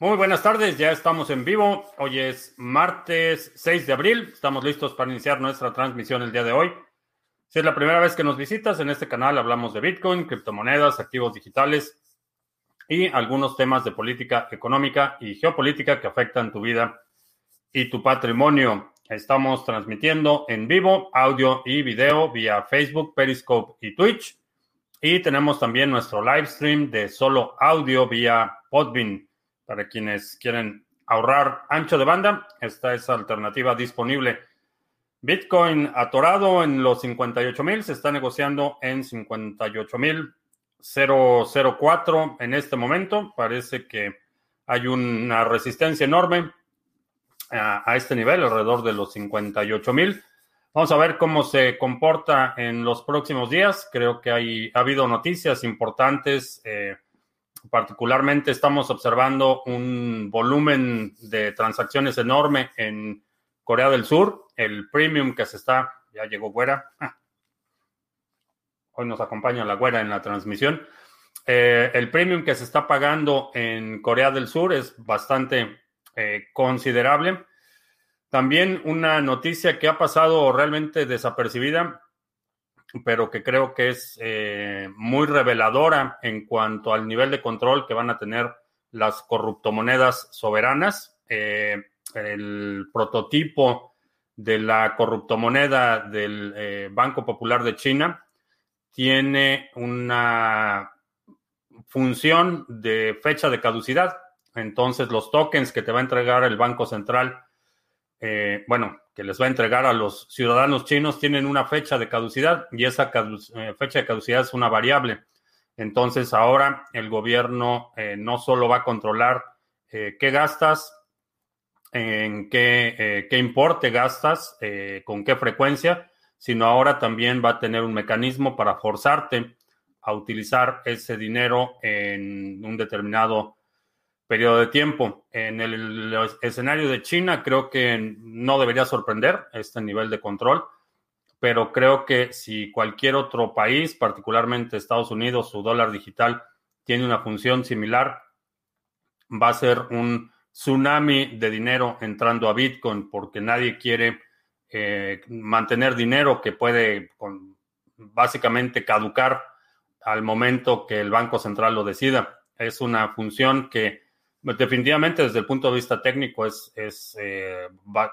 Muy buenas tardes, ya estamos en vivo. Hoy es martes 6 de abril. Estamos listos para iniciar nuestra transmisión el día de hoy. Si es la primera vez que nos visitas, en este canal hablamos de Bitcoin, criptomonedas, activos digitales y algunos temas de política económica y geopolítica que afectan tu vida y tu patrimonio. Estamos transmitiendo en vivo audio y video vía Facebook, Periscope y Twitch. Y tenemos también nuestro live stream de solo audio vía Podbean. Para quienes quieren ahorrar ancho de banda, esta es alternativa disponible. Bitcoin atorado en los 58 mil, se está negociando en 58 mil 004 en este momento. Parece que hay una resistencia enorme a, a este nivel, alrededor de los 58 mil. Vamos a ver cómo se comporta en los próximos días. Creo que hay, ha habido noticias importantes. Eh, Particularmente estamos observando un volumen de transacciones enorme en Corea del Sur. El premium que se está, ya llegó Güera. Hoy nos acompaña la Güera en la transmisión. Eh, el premium que se está pagando en Corea del Sur es bastante eh, considerable. También una noticia que ha pasado realmente desapercibida pero que creo que es eh, muy reveladora en cuanto al nivel de control que van a tener las corruptomonedas soberanas. Eh, el prototipo de la corruptomoneda del eh, Banco Popular de China tiene una función de fecha de caducidad. Entonces, los tokens que te va a entregar el Banco Central, bueno, que les va a entregar a los ciudadanos chinos tienen una fecha de caducidad y esa eh, fecha de caducidad es una variable. Entonces ahora el gobierno eh, no solo va a controlar eh, qué gastas, en qué, qué importe gastas, con qué frecuencia, sino ahora también va a tener un mecanismo para forzarte a utilizar ese dinero en un determinado periodo de tiempo. En el, escenario de China creo que no debería sorprender este nivel de control, pero creo que si cualquier otro país, particularmente Estados Unidos, su dólar digital tiene una función similar, va a ser un tsunami de dinero entrando a Bitcoin porque nadie quiere eh, mantener dinero que puede básicamente caducar al momento que el Banco Central lo decida. Es una función que Definitivamente, desde el punto de vista técnico, es, es eh,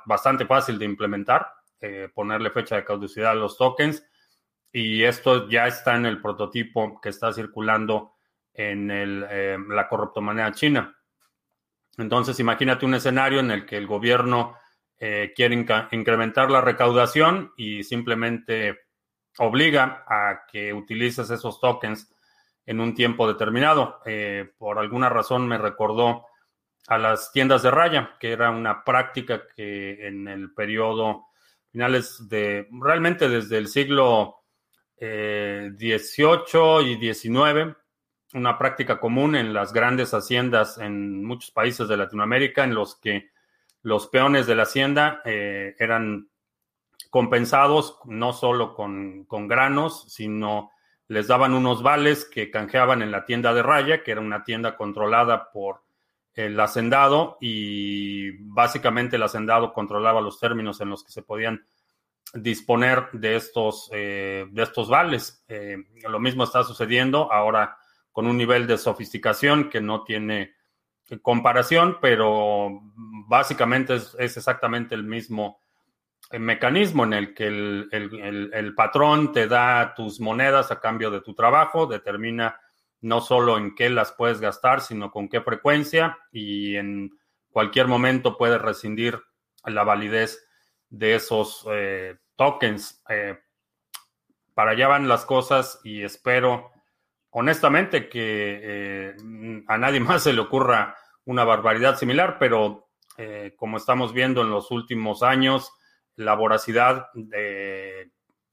bastante fácil de implementar, eh, ponerle fecha de caducidad a los tokens. Y esto ya está en el prototipo que está circulando en el, eh, la corruptomoneda china. Entonces, imagínate un escenario en el que el gobierno quiere incrementar la recaudación y simplemente obliga a que utilices esos tokens en un tiempo determinado. Eh, por alguna razón me recordó a las tiendas de raya, que era una práctica que en el periodo finales de, realmente desde el siglo XVIII eh, y XIX, una práctica común en las grandes haciendas en muchos países de Latinoamérica, en los que los peones de la hacienda eh, eran compensados no solo con, con granos, sino les daban unos vales que canjeaban en la tienda de raya, que era una tienda controlada por el hacendado y básicamente el hacendado controlaba los términos en los que se podían disponer de estos, eh, de estos vales. Eh, lo mismo está sucediendo ahora con un nivel de sofisticación que no tiene comparación, pero básicamente es, es exactamente el mismo mecanismo en el que el, patrón te da tus monedas a cambio de tu trabajo, determina no solo en qué las puedes gastar, sino con qué frecuencia y en cualquier momento puedes rescindir la validez de esos eh, tokens. Eh, para allá van las cosas y espero honestamente que eh, a nadie más se le ocurra una barbaridad similar, pero como estamos viendo en los últimos años, la voracidad de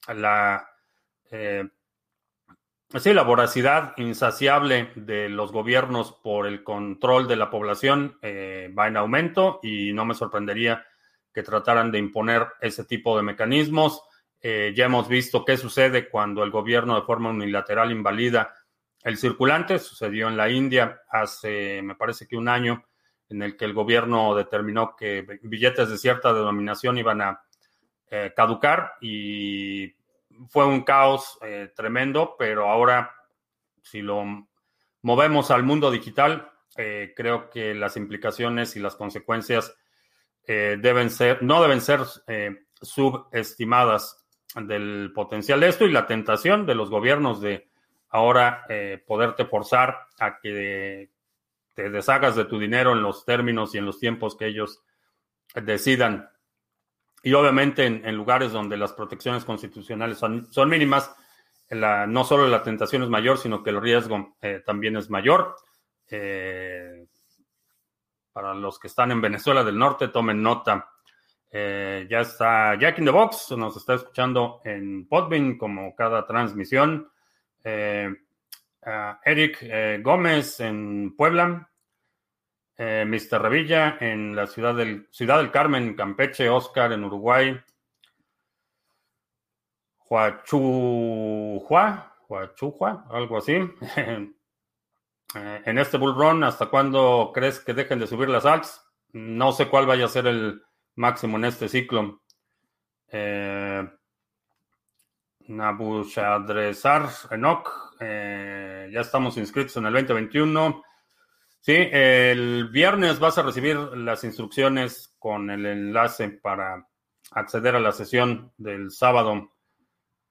la eh, sí, la voracidad insaciable de los gobiernos por el control de la población eh, va en aumento y no me sorprendería que trataran de imponer ese tipo de mecanismos. Eh, ya hemos visto qué sucede cuando el gobierno de forma unilateral invalida el circulante. Sucedió en la India hace, me parece que un año, en el que el gobierno determinó que billetes de cierta denominación iban a eh, caducar y fue un caos eh, tremendo, pero ahora si lo movemos al mundo digital, eh, creo que las implicaciones y las consecuencias deben ser, no deben ser subestimadas del potencial de esto y la tentación de los gobiernos de ahora poderte forzar a que te deshagas de tu dinero en los términos y en los tiempos que ellos decidan. Y obviamente en, lugares donde las protecciones constitucionales son, son mínimas, no solo la tentación es mayor, sino que el riesgo eh, también es mayor. Eh, para los que están en Venezuela del Norte, tomen nota. Eh, ya está Jack in the Box, nos está escuchando en Podbean como cada transmisión. Eric Gómez en Puebla, eh, Mr. Revilla en la ciudad del, ciudad del Carmen, Campeche, Oscar en Uruguay, Huachujua, Huachujua, algo así. Eh, en este bull run, ¿hasta cuándo crees que dejen de subir las alts? No sé cuál vaya a ser el máximo en este ciclo. Eh, Nabushadrezar Enoch, eh, ya estamos inscritos en el 2021. Sí, el viernes vas a recibir las instrucciones con el enlace para acceder a la sesión del sábado.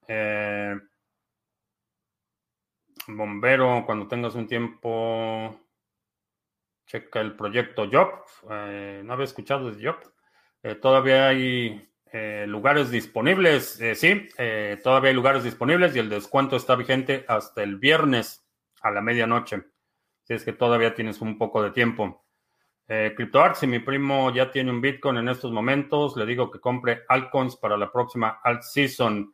Eh, bombero, cuando tengas un tiempo, checa el proyecto Job. Eh, no había escuchado de Job. Eh, todavía hay lugares disponibles. sí, todavía hay lugares disponibles y el descuento está vigente hasta el viernes a la medianoche es que todavía tienes un poco de tiempo. Eh, si mi primo ya tiene un Bitcoin en estos momentos, le digo que compre altcoins para la próxima alt season.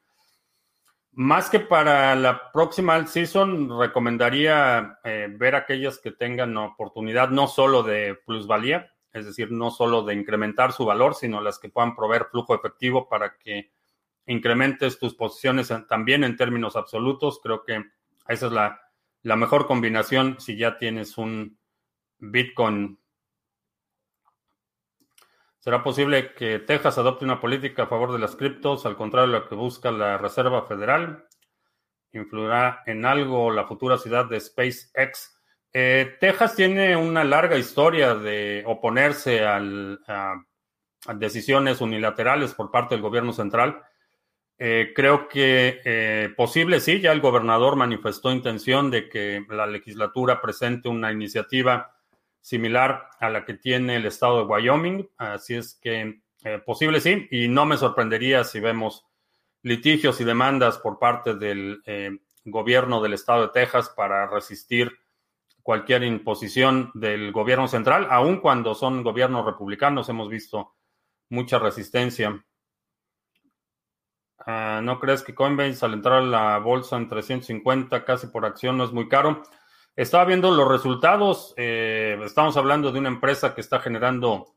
Más que para la próxima alt season, recomendaría eh, ver aquellas que tengan oportunidad no solo de plusvalía, es decir, no solo de incrementar su valor, sino las que puedan proveer flujo efectivo para que incrementes tus posiciones también en términos absolutos. Creo que esa es la la mejor combinación si ya tienes un Bitcoin. ¿Será posible que Texas adopte una política a favor de las criptos, al contrario de lo que busca la Reserva Federal? ¿Influirá en algo la futura ciudad de SpaceX? Eh, Texas tiene una larga historia de oponerse a decisiones unilaterales por parte del gobierno central. Eh, creo que eh, posible, sí, ya el gobernador manifestó intención de que la legislatura presente una iniciativa similar a la que tiene el estado de Wyoming, así es que eh, posible, sí, y no me sorprendería si vemos litigios y demandas por parte del gobierno del estado de Texas para resistir cualquier imposición del gobierno central, aun cuando son gobiernos republicanos, hemos visto mucha resistencia. Ah, ¿No crees que Coinbase al entrar a la bolsa en 350 casi por acción no es muy caro? Estaba viendo los resultados. Eh, estamos hablando de una empresa que está generando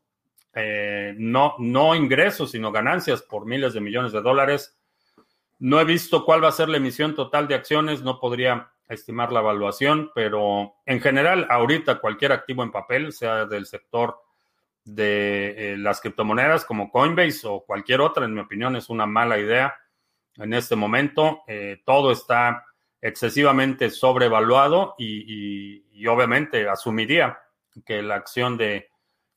eh, no, no ingresos, sino ganancias por miles de millones de dólares. No he visto cuál va a ser la emisión total de acciones, no podría estimar la evaluación, pero en general, ahorita cualquier activo en papel, sea del sector de eh, las criptomonedas como Coinbase o cualquier otra, en mi opinión, es una mala idea en este momento. Eh, todo está excesivamente sobrevaluado y, obviamente asumiría que la acción de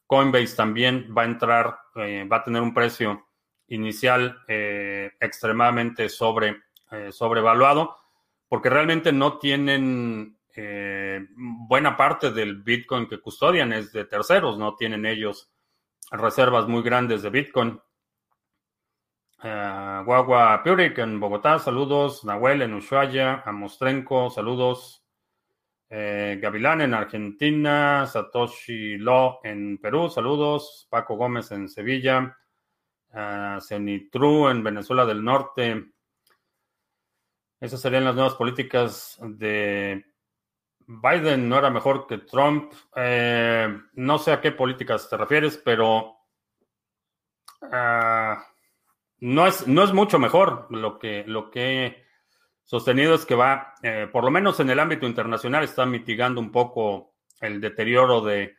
Coinbase también va a entrar, eh, va a tener un precio inicial extremadamente sobre, sobrevaluado, porque realmente no tienen eh, buena parte del Bitcoin que custodian es de terceros, no tienen ellos reservas muy grandes de Bitcoin. Uh, Guagua Purik en Bogotá, saludos. Nahuel en Ushuaia, Amostrenco, saludos. Eh, Gavilán en Argentina, Satoshi Lo en Perú, saludos. Paco Gómez en Sevilla, uh, Cenitru en Venezuela del Norte. Esas serían las nuevas políticas de Biden no era mejor que Trump. Eh, no sé a qué políticas te refieres, pero ah, no, es, no es mucho mejor. Lo que, lo que he sostenido es que va, eh, por lo menos en el ámbito internacional, está mitigando un poco el deterioro de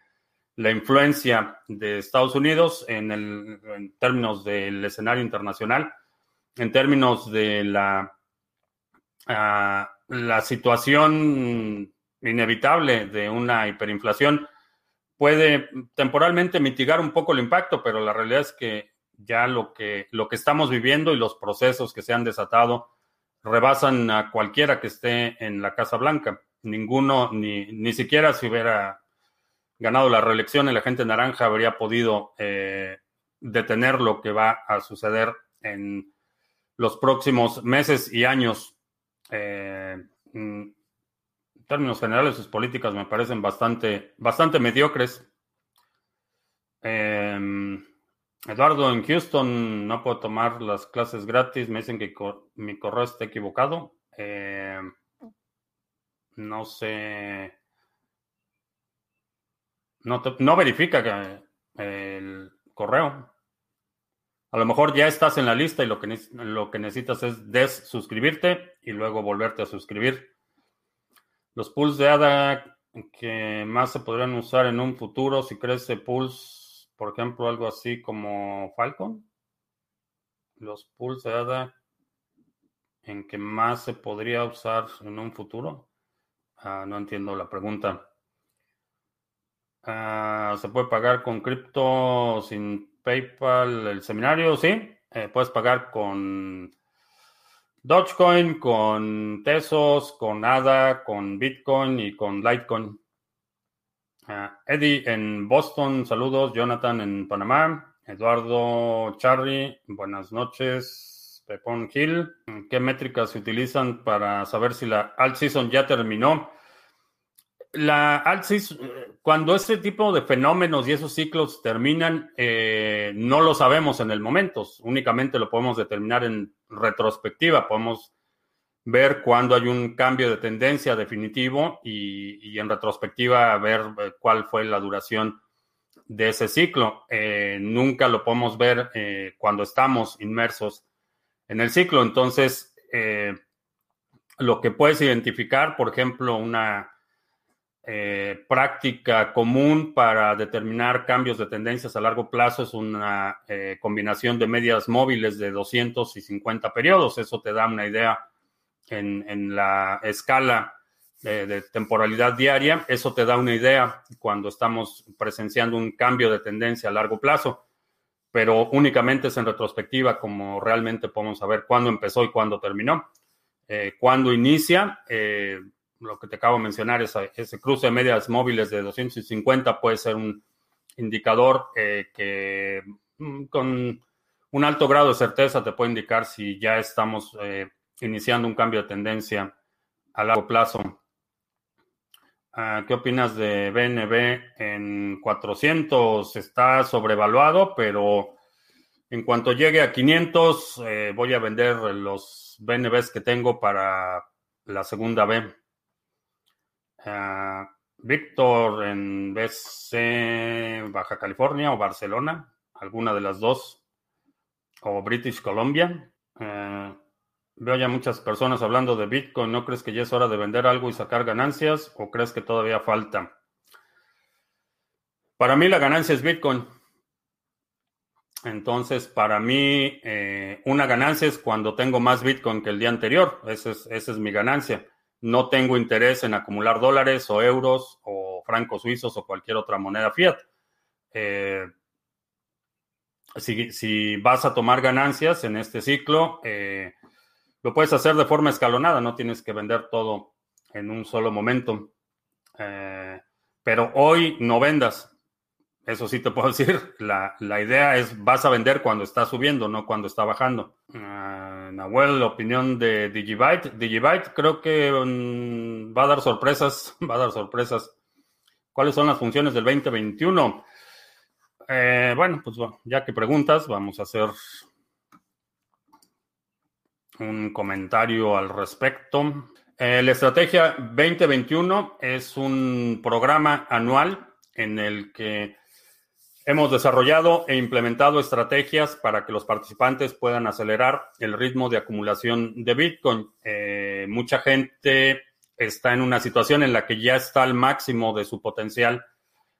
la influencia de Estados Unidos en, términos del escenario internacional, en términos de la, uh, la situación inevitable de una hiperinflación, puede temporalmente mitigar un poco el impacto, pero la realidad es que ya lo que, lo que estamos viviendo y los procesos que se han desatado rebasan a cualquiera que esté en la Casa Blanca. Ninguno, ni, ni siquiera si hubiera ganado la reelección, el agente naranja habría podido eh, detener lo que va a suceder en los próximos meses y años. Eh, en términos generales, sus políticas me parecen bastante, bastante mediocres. Eh, Eduardo, en Houston no puedo tomar las clases gratis. Me dicen que mi correo está equivocado. Eh, no sé. No, no verifica el correo. A lo mejor ya estás en la lista y lo que, lo que necesitas es desuscribirte y luego volverte a suscribir. Los pools de ADA que más se podrían usar en un futuro si crece pools por ejemplo, algo así como Falcon. Los pools de ADA en que más se podría usar en un futuro. Ah, no entiendo la pregunta. Ah, ¿Se puede pagar con cripto sin PayPal el seminario? Sí, eh, puedes pagar con Dogecoin, con Tesos, con ADA, con Bitcoin y con Litecoin. Ah, Eddie en Boston, saludos. Jonathan en Panamá. Eduardo Charry, buenas noches. Pepón Hill, ¿qué métricas se utilizan para saber si la alt season ya terminó? La alt season, cuando ese tipo de fenómenos y esos ciclos terminan, eh, no lo sabemos en el momento, únicamente lo podemos determinar en retrospectiva. Podemos ver cuándo hay un cambio de tendencia definitivo y, en retrospectiva ver eh, cuál fue la duración de ese ciclo. Eh, nunca lo podemos ver cuando estamos inmersos en el ciclo. Entonces, lo que puedes identificar, por ejemplo, una práctica común para determinar cambios de tendencias a largo plazo es una combinación de medias móviles de 250 periodos. Eso te da una idea en, la escala de, temporalidad diaria, eso te da una idea cuando estamos presenciando un cambio de tendencia a largo plazo, pero únicamente es en retrospectiva como realmente podemos saber cuándo empezó y cuándo terminó. Eh, cuando inicia, eh, lo que te acabo de mencionar, ese, ese cruce de medias móviles de 250 puede ser un indicador eh, que mm, con un alto grado de certeza te puede indicar si ya estamos iniciando un cambio de tendencia a largo plazo. Ah, ¿Qué opinas de BNB en 400? Está sobrevaluado, pero en cuanto llegue a 500 eh, voy a vender los BNBs que tengo para la segunda B. Ah, Víctor en BC Baja California o Barcelona, alguna de las dos, o British Columbia. Ah, Veo ya muchas personas hablando de Bitcoin. ¿No crees que ya es hora de vender algo y sacar ganancias o crees que todavía falta? Para mí la ganancia es Bitcoin. Entonces, para mí, eh, una ganancia es cuando tengo más Bitcoin que el día anterior. Esa es, esa es mi ganancia. No tengo interés en acumular dólares o euros o francos suizos o cualquier otra moneda fiat. Eh, si, vas a tomar ganancias en este ciclo, eh, lo puedes hacer de forma escalonada, no tienes que vender todo en un solo momento. Eh, pero hoy no vendas. Eso sí te puedo decir. La, idea es vas a vender cuando está subiendo, no cuando está bajando. Uh, Nahuel, opinión de Digibyte. Digibyte creo que mm, va a dar sorpresas. Va a dar sorpresas. ¿Cuáles son las funciones del 2021? Eh, bueno, pues ya que preguntas, vamos a hacer un comentario al respecto. Eh, la Estrategia 2021 es un programa anual en el que hemos desarrollado e implementado estrategias para que los participantes puedan acelerar el ritmo de acumulación de Bitcoin. Eh, mucha gente está en una situación en la que ya está al máximo de su potencial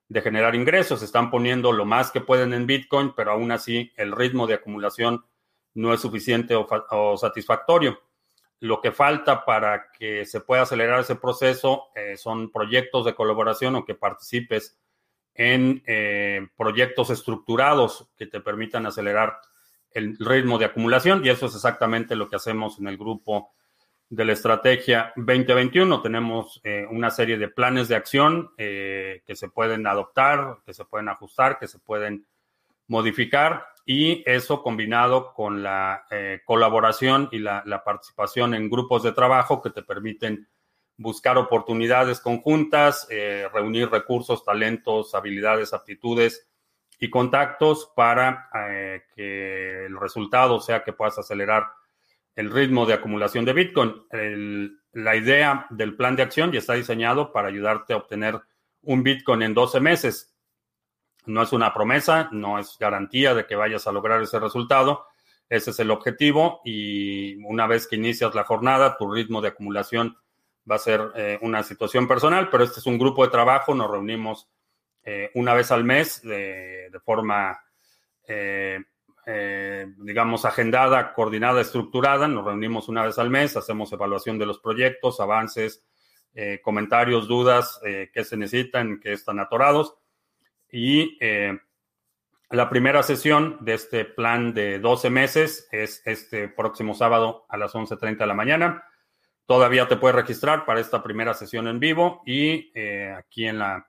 de generar ingresos. Están poniendo lo más que pueden en Bitcoin, pero aún así el ritmo de acumulación no es suficiente o, satisfactorio. Lo que falta para que se pueda acelerar ese proceso eh, son proyectos de colaboración o que participes en eh, proyectos estructurados que te permitan acelerar el ritmo de acumulación y eso es exactamente lo que hacemos en el grupo de la estrategia 2021. Tenemos eh, una serie de planes de acción eh, que se pueden adoptar, que se pueden ajustar, que se pueden modificar y eso combinado con la colaboración y la, la, participación en grupos de trabajo que te permiten buscar oportunidades conjuntas, reunir recursos, talentos, habilidades, aptitudes y contactos para que el resultado sea que puedas acelerar el ritmo de acumulación de Bitcoin. la idea del plan de acción ya está diseñado para ayudarte a obtener un Bitcoin en 12 meses. No es una promesa, no es garantía de que vayas a lograr ese resultado. Ese es el objetivo y una vez que inicias la jornada, tu ritmo de acumulación va a ser eh, una situación personal, pero este es un grupo de trabajo, nos reunimos eh, una vez al mes de, forma eh, digamos, agendada, coordinada, estructurada. Nos reunimos una vez al mes, hacemos evaluación de los proyectos, avances, comentarios, dudas, qué se necesitan, qué están atorados. Y la primera sesión de este plan de 12 meses es este próximo sábado a las 11.30 de la mañana. Todavía te puedes registrar para esta primera sesión en vivo y aquí en la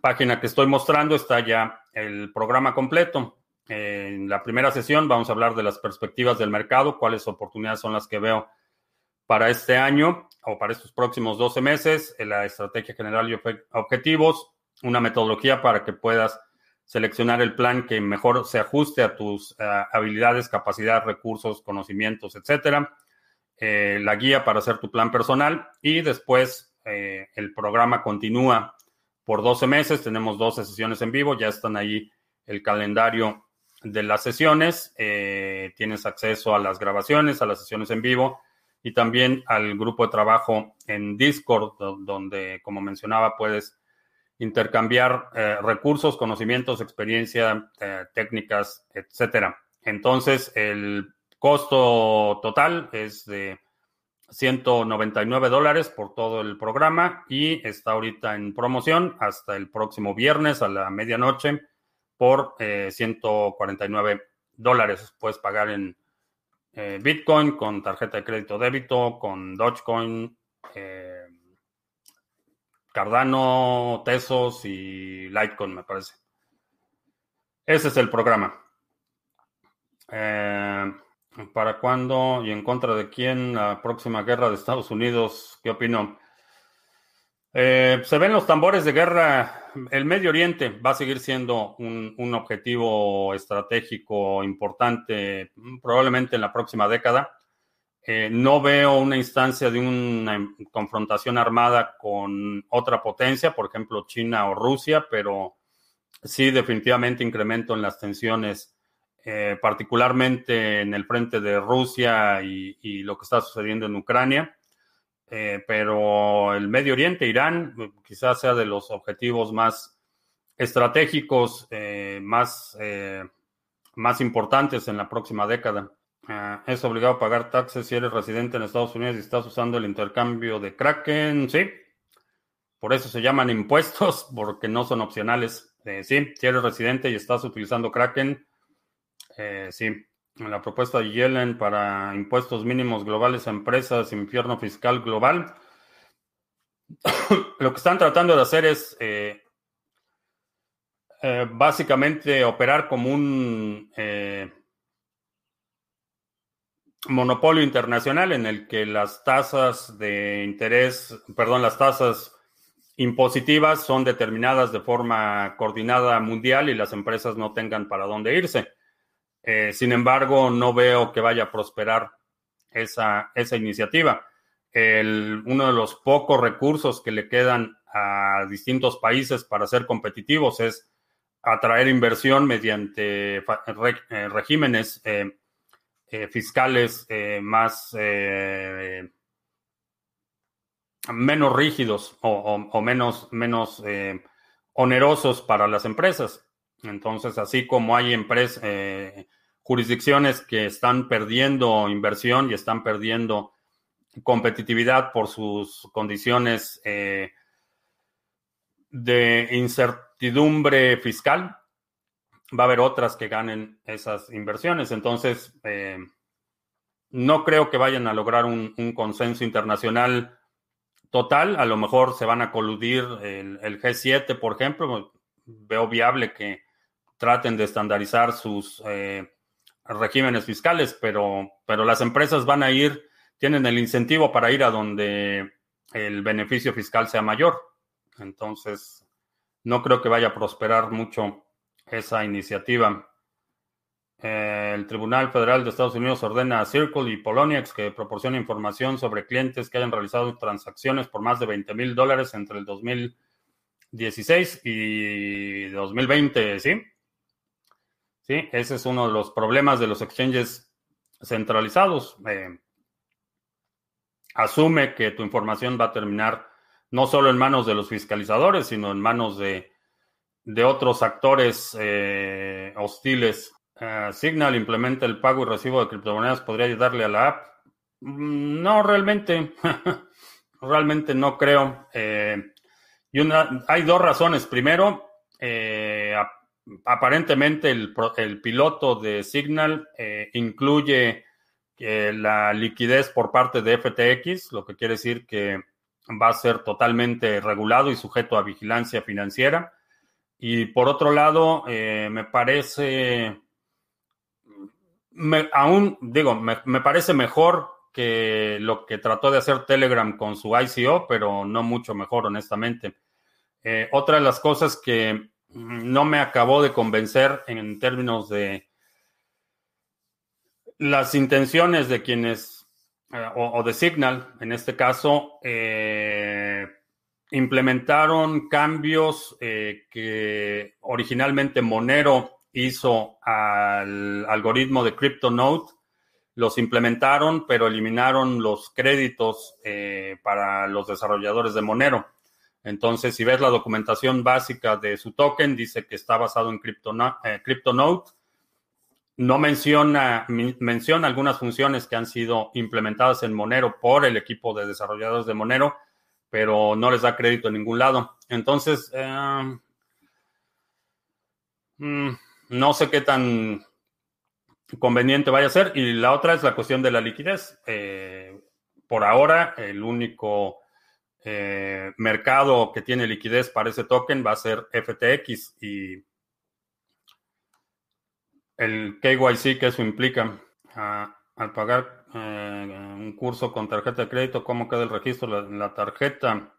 página que estoy mostrando está ya el programa completo. En la primera sesión vamos a hablar de las perspectivas del mercado, cuáles oportunidades son las que veo para este año o para estos próximos 12 meses, la estrategia general y objetivos, una metodología para que puedas seleccionar el plan que mejor se ajuste a tus habilidades, capacidades, recursos, conocimientos, etcétera. Eh, la guía para hacer tu plan personal y después eh, el programa continúa por 12 meses. Tenemos 12 sesiones en vivo, ya están ahí el calendario de las sesiones. Eh, tienes acceso a las grabaciones, a las sesiones en vivo y también al grupo de trabajo en Discord, donde, como mencionaba, puedes intercambiar recursos, conocimientos, experiencia, técnicas, etcétera. Entonces, el costo total es de 199 dólares por todo el programa y está ahorita en promoción hasta el próximo viernes a la medianoche por 149 eh, dólares. Puedes pagar en eh, Bitcoin, con tarjeta de crédito débito, con Dogecoin, eh, Cardano, Tesos y Litecoin, me parece. Ese es el programa. ¿Para cuándo y en contra de quién la próxima guerra de Estados Unidos? ¿Qué opino? Eh, se ven los tambores de guerra. El Medio Oriente va a seguir siendo un, objetivo estratégico importante probablemente en la próxima década. Eh, no veo una instancia de una confrontación armada con otra potencia, por ejemplo China o Rusia, pero sí definitivamente incremento en las tensiones, eh, particularmente en el frente de Rusia y lo que está sucediendo en Ucrania. Eh, pero el Medio Oriente, Irán, quizás sea de los objetivos más estratégicos, eh, más, más importantes en la próxima década. es obligado a pagar taxes si eres residente en Estados Unidos y estás usando el intercambio de Kraken, sí. Por eso se llaman impuestos, porque no son opcionales. sí, si eres residente y estás utilizando Kraken, sí la propuesta de Yellen para impuestos mínimos globales a empresas, infierno fiscal global. Lo que están tratando de hacer es eh, eh, básicamente operar como un eh, monopolio internacional en el que las tasas de interés, perdón, las tasas impositivas son determinadas de forma coordinada mundial y las empresas no tengan para dónde irse. Eh, sin embargo, no veo que vaya a prosperar esa, esa iniciativa. uno de los pocos recursos que le quedan a distintos países para ser competitivos es atraer inversión mediante eh, regímenes eh, fiscales más menos rígidos o, menos, menos onerosos para las empresas. Entonces, así como hay empresas, jurisdicciones que están perdiendo inversión y están perdiendo competitividad por sus condiciones eh, de incertidumbre fiscal, va a haber otras que ganen esas inversiones. Entonces, eh, no creo que vayan a lograr un, consenso internacional total. A lo mejor se van a coludir el, el, G7, por ejemplo. Veo viable que traten de estandarizar sus eh, regímenes fiscales, pero, pero las empresas van a ir, tienen el incentivo para ir a donde el beneficio fiscal sea mayor. Entonces, no creo que vaya a prosperar mucho esa iniciativa. Eh, el Tribunal Federal de Estados Unidos ordena a Circle y Poloniex que proporcione información sobre clientes que hayan realizado transacciones por más de 20 mil dólares entre el 2016 y 2020, ¿sí? Ese es uno de los problemas de los exchanges centralizados. Eh, asume que tu información va a terminar no solo en manos de los fiscalizadores, sino en manos de, otros actores eh, hostiles. Eh, Signal implementa el pago y recibo de criptomonedas. ¿Podría ayudarle a la app? Mm, no, realmente. realmente no creo. y hay dos razones. Primero, aparentemente el, piloto de Signal eh, incluye eh, la liquidez por parte de FTX, lo que quiere decir que va a ser totalmente regulado y sujeto a vigilancia financiera. Y por otro lado, eh, me parece, aún digo, me, parece mejor que lo que trató de hacer Telegram con su ICO, pero no mucho mejor, honestamente. otra de las cosas que no me acabó de convencer en términos de las intenciones de quienes, eh, o, de Signal, en este caso, eh, implementaron cambios eh, que originalmente Monero hizo al algoritmo de CryptoNote. Los implementaron, pero eliminaron los créditos para los desarrolladores de Monero. Entonces, si ves la documentación básica de su token, dice que está basado en eh, CryptoNote. No menciona, menciona algunas funciones que han sido implementadas en Monero por el equipo de desarrolladores de Monero, pero no les da crédito en ningún lado. Entonces, eh, mm, no sé qué tan conveniente vaya a ser. Y la otra es la cuestión de la liquidez. Eh, por ahora, el único eh, mercado que tiene liquidez para ese token va a ser FTX y el KYC que eso implica. al pagar eh, un curso con tarjeta de crédito, ¿cómo queda el registro? La, la tarjeta.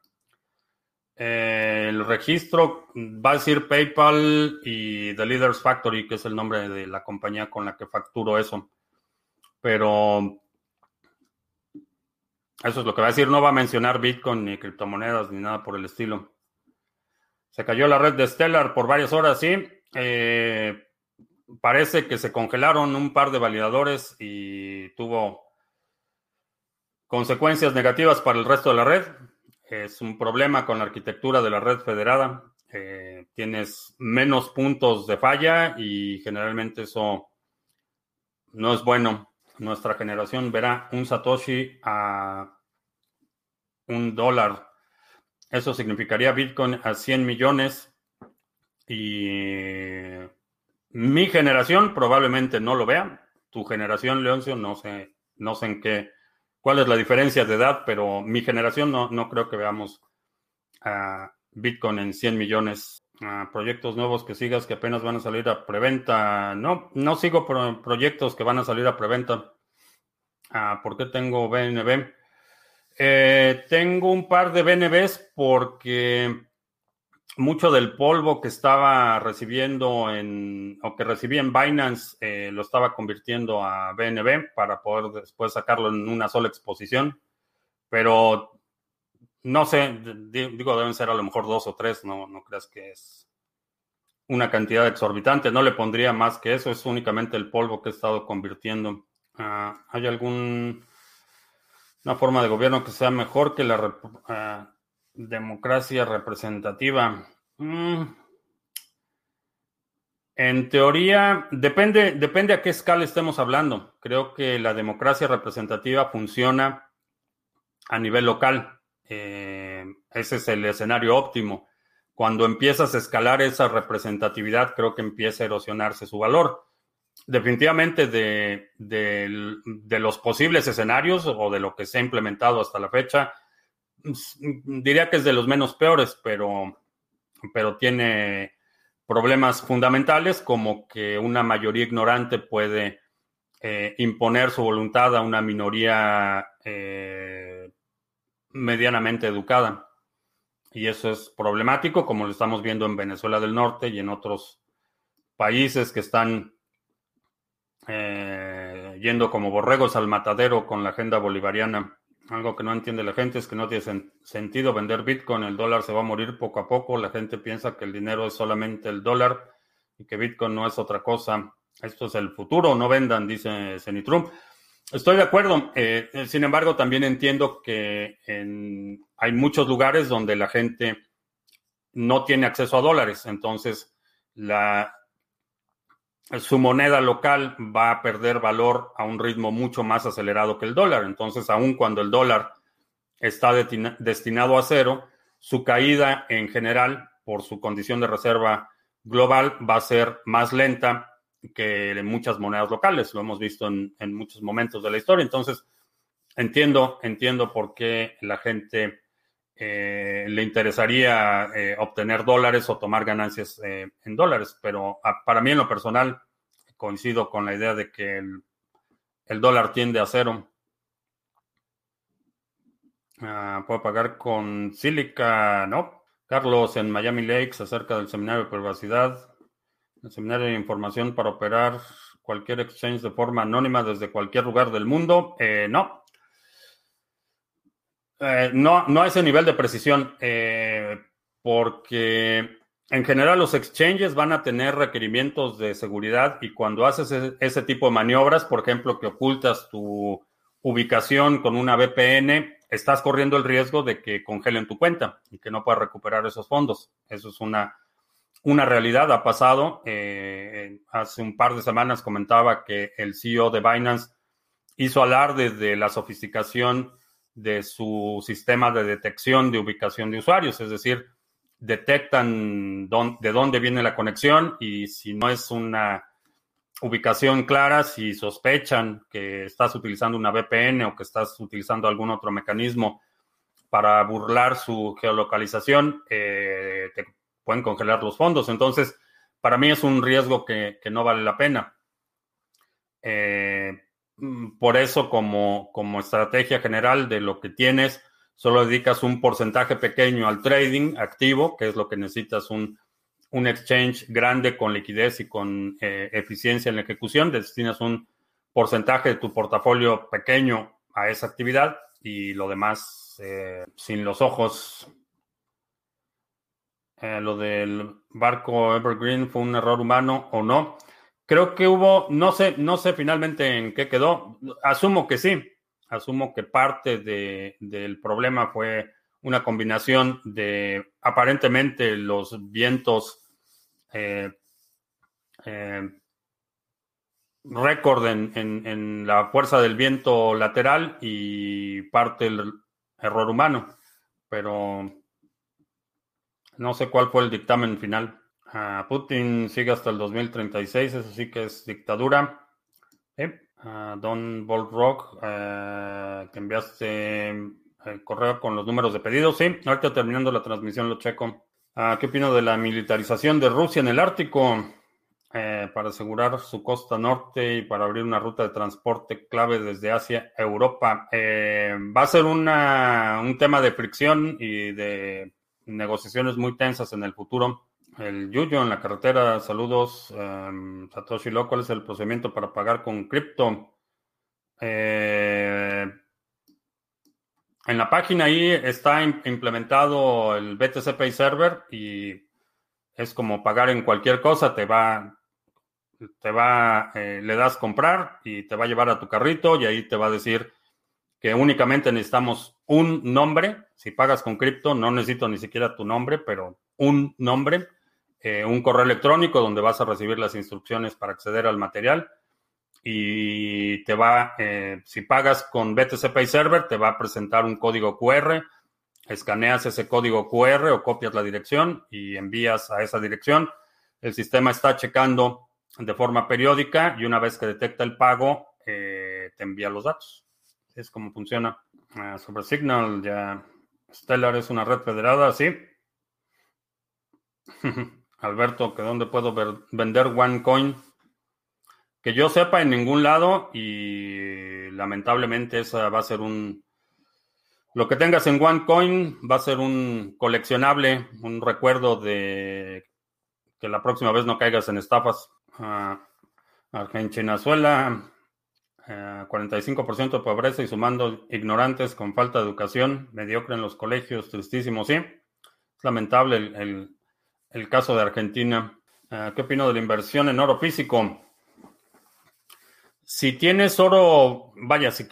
Eh, el registro va a decir PayPal y The Leaders Factory, que es el nombre de la compañía con la que facturo eso. Pero eso es lo que va a decir. No va a mencionar Bitcoin ni criptomonedas ni nada por el estilo. Se cayó la red de Stellar por varias horas, sí. Eh, parece que se congelaron un par de validadores y tuvo consecuencias negativas para el resto de la red. Es un problema con la arquitectura de la red federada. Eh, tienes menos puntos de falla y generalmente eso no es bueno nuestra generación verá un Satoshi a un dólar. Eso significaría Bitcoin a 100 millones y mi generación probablemente no lo vea. Tu generación, Leoncio, no sé, no sé en qué, cuál es la diferencia de edad, pero mi generación no, no creo que veamos a Bitcoin en 100 millones proyectos nuevos que sigas que apenas van a salir a preventa. No, no sigo proyectos que van a salir a preventa. Ah, ¿Por qué tengo BNB? Eh, tengo un par de BNBs porque mucho del polvo que estaba recibiendo en, o que recibí en Binance, eh, lo estaba convirtiendo a BNB para poder después sacarlo en una sola exposición. Pero no sé, digo, deben ser a lo mejor dos o tres, no, no creas que es una cantidad exorbitante, no le pondría más que eso, es únicamente el polvo que he estado convirtiendo. Ah, ¿Hay alguna forma de gobierno que sea mejor que la ah, democracia representativa? Mm. En teoría, depende, depende a qué escala estemos hablando. Creo que la democracia representativa funciona a nivel local. Eh, ese es el escenario óptimo. Cuando empiezas a escalar esa representatividad, creo que empieza a erosionarse su valor. Definitivamente de, de los posibles escenarios o de lo que se ha implementado hasta la fecha, diría que es de los menos peores, pero, pero tiene problemas fundamentales como que una mayoría ignorante puede eh, imponer su voluntad a una minoría eh, medianamente educada. Y eso es problemático, como lo estamos viendo en Venezuela del Norte y en otros países que están eh, yendo como borregos al matadero con la agenda bolivariana. Algo que no entiende la gente es que no tiene sentido vender Bitcoin, el dólar se va a morir poco a poco, la gente piensa que el dinero es solamente el dólar y que Bitcoin no es otra cosa. Esto es el futuro, no vendan, dice Trump. Estoy de acuerdo, eh, sin embargo también entiendo que hay muchos lugares donde la gente no tiene acceso a dólares, entonces su moneda local va a perder valor a un ritmo mucho más acelerado que el dólar. Entonces, aun cuando el dólar está destinado a cero, su caída en general, por su condición de reserva global, va a ser más lenta que en muchas monedas locales. Lo hemos visto en, muchos momentos de la historia. Entonces, entiendo, entiendo por qué la gente eh, le interesaría eh, obtener dólares o tomar ganancias eh, en dólares, pero para mí en lo personal coincido con la idea de que el, dólar tiende a cero. Ah, puedo pagar con Silica, ¿no? Carlos en Miami Lakes acerca del seminario de privacidad, seminario de información para operar cualquier exchange de forma anónima desde cualquier lugar del mundo. no, eh, no, no a ese nivel de precisión, eh, porque en general los exchanges van a tener requerimientos de seguridad y cuando haces ese, tipo de maniobras, por ejemplo, que ocultas tu ubicación con una VPN, estás corriendo el riesgo de que congelen tu cuenta y que no puedas recuperar esos fondos. Eso es una, una realidad, ha pasado. Eh, hace un par de semanas comentaba que el CEO de Binance hizo alarde de la sofisticación de su sistema de detección de ubicación de usuarios, es decir, detectan de dónde viene la conexión y si no es una ubicación clara, si sospechan que estás utilizando una VPN o que estás utilizando algún otro mecanismo para burlar su geolocalización, eh, te pueden congelar los fondos. Entonces, para mí es un riesgo que, no vale la pena. Eh, Mm, por eso, como, como estrategia general de lo que tienes, solo dedicas un porcentaje pequeño al trading activo, que es lo que necesitas un, un exchange grande con liquidez y con eh, eficiencia en la ejecución. Destinas un porcentaje de tu portafolio pequeño a esa actividad y lo demás eh, sin los ojos. Eh, lo del barco Evergreen fue un error humano o no. Creo que hubo, no sé, no sé finalmente en qué quedó. Asumo que sí. Asumo que parte del problema fue una combinación de aparentemente los vientos eh, eh, récord en, en, la fuerza del viento lateral y parte del error humano. Pero no sé cuál fue el dictamen final. Putin sigue hasta el 2036, eso sí que es dictadura. Don Bolrock, eh, que enviaste el correo con los números de pedidos. Sí, ahorita terminando la transmisión lo checo. Ah, ¿Qué opino de la militarización de Rusia en el Ártico? Eh, para asegurar su costa norte y para abrir una ruta de transporte clave desde Asia a Europa. Eh, va a ser una, un tema de fricción y de negociaciones muy tensas en el futuro. El Yuyo en la carretera, saludos. Em, Satoshi Lo, ¿cuál es el procedimiento para pagar con cripto? Eh, en la página ahí está implementado el BTC Pay Server y es como pagar en cualquier cosa, te va, te va, eh, le das comprar y te va a llevar a tu carrito y ahí te va a decir que únicamente necesitamos un nombre. Si pagas con cripto, no necesito ni siquiera tu nombre, pero un nombre, eh, un correo electrónico donde vas a recibir las instrucciones para acceder al material y te va, eh, si pagas con BTC Pay Server, te va a presentar un código QR, escaneas ese código QR o copias la dirección y envías a esa dirección. El sistema está checando de forma periódica y una vez que detecta el pago, eh, te envía los datos. Es como funciona. Uh, sobre Signal, ya. Stellar es una red federada, sí. Alberto, ¿que dónde puedo vender OneCoin? Que yo sepa en ningún lado y lamentablemente esa va a ser un... Lo que tengas en OneCoin va a ser un coleccionable, un recuerdo de que la próxima vez no caigas en estafas. Uh, Argentina, 45% de pobreza y sumando ignorantes con falta de educación, mediocre en los colegios, tristísimo, sí. Es lamentable el, caso de Argentina. Ah, ¿Qué opino de la inversión en oro físico? Si tienes oro, vaya, si,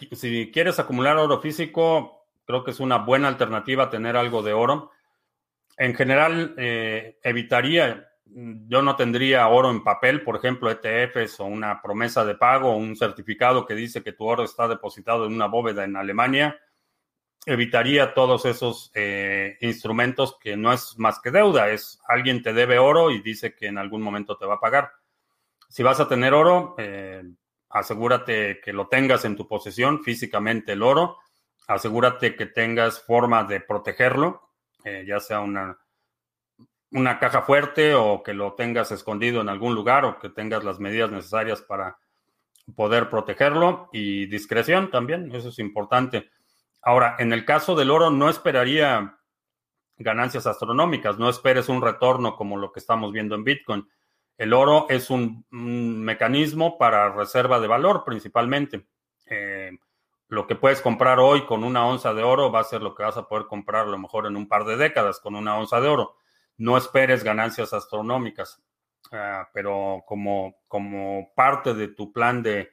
quieres acumular oro físico, creo que es una buena alternativa tener algo de oro. En general, eh, evitaría yo no tendría oro en papel, por ejemplo, ETFs o una promesa de pago o un certificado que dice que tu oro está depositado en una bóveda en Alemania. Evitaría todos esos eh, instrumentos que no es más que deuda, es alguien te debe oro y dice que en algún momento te va a pagar. Si vas a tener oro, eh, asegúrate que lo tengas en tu posesión, físicamente el oro, asegúrate que tengas forma de protegerlo, eh, ya sea una una caja fuerte o que lo tengas escondido en algún lugar o que tengas las medidas necesarias para poder protegerlo y discreción también, eso es importante. Ahora, en el caso del oro no esperaría ganancias astronómicas, no esperes un retorno como lo que estamos viendo en Bitcoin. El oro es un, mecanismo para reserva de valor principalmente. Eh, lo que puedes comprar hoy con una onza de oro va a ser lo que vas a poder comprar a lo mejor en un par de décadas con una onza de oro no esperes ganancias astronómicas, ah, pero como, como parte de tu plan de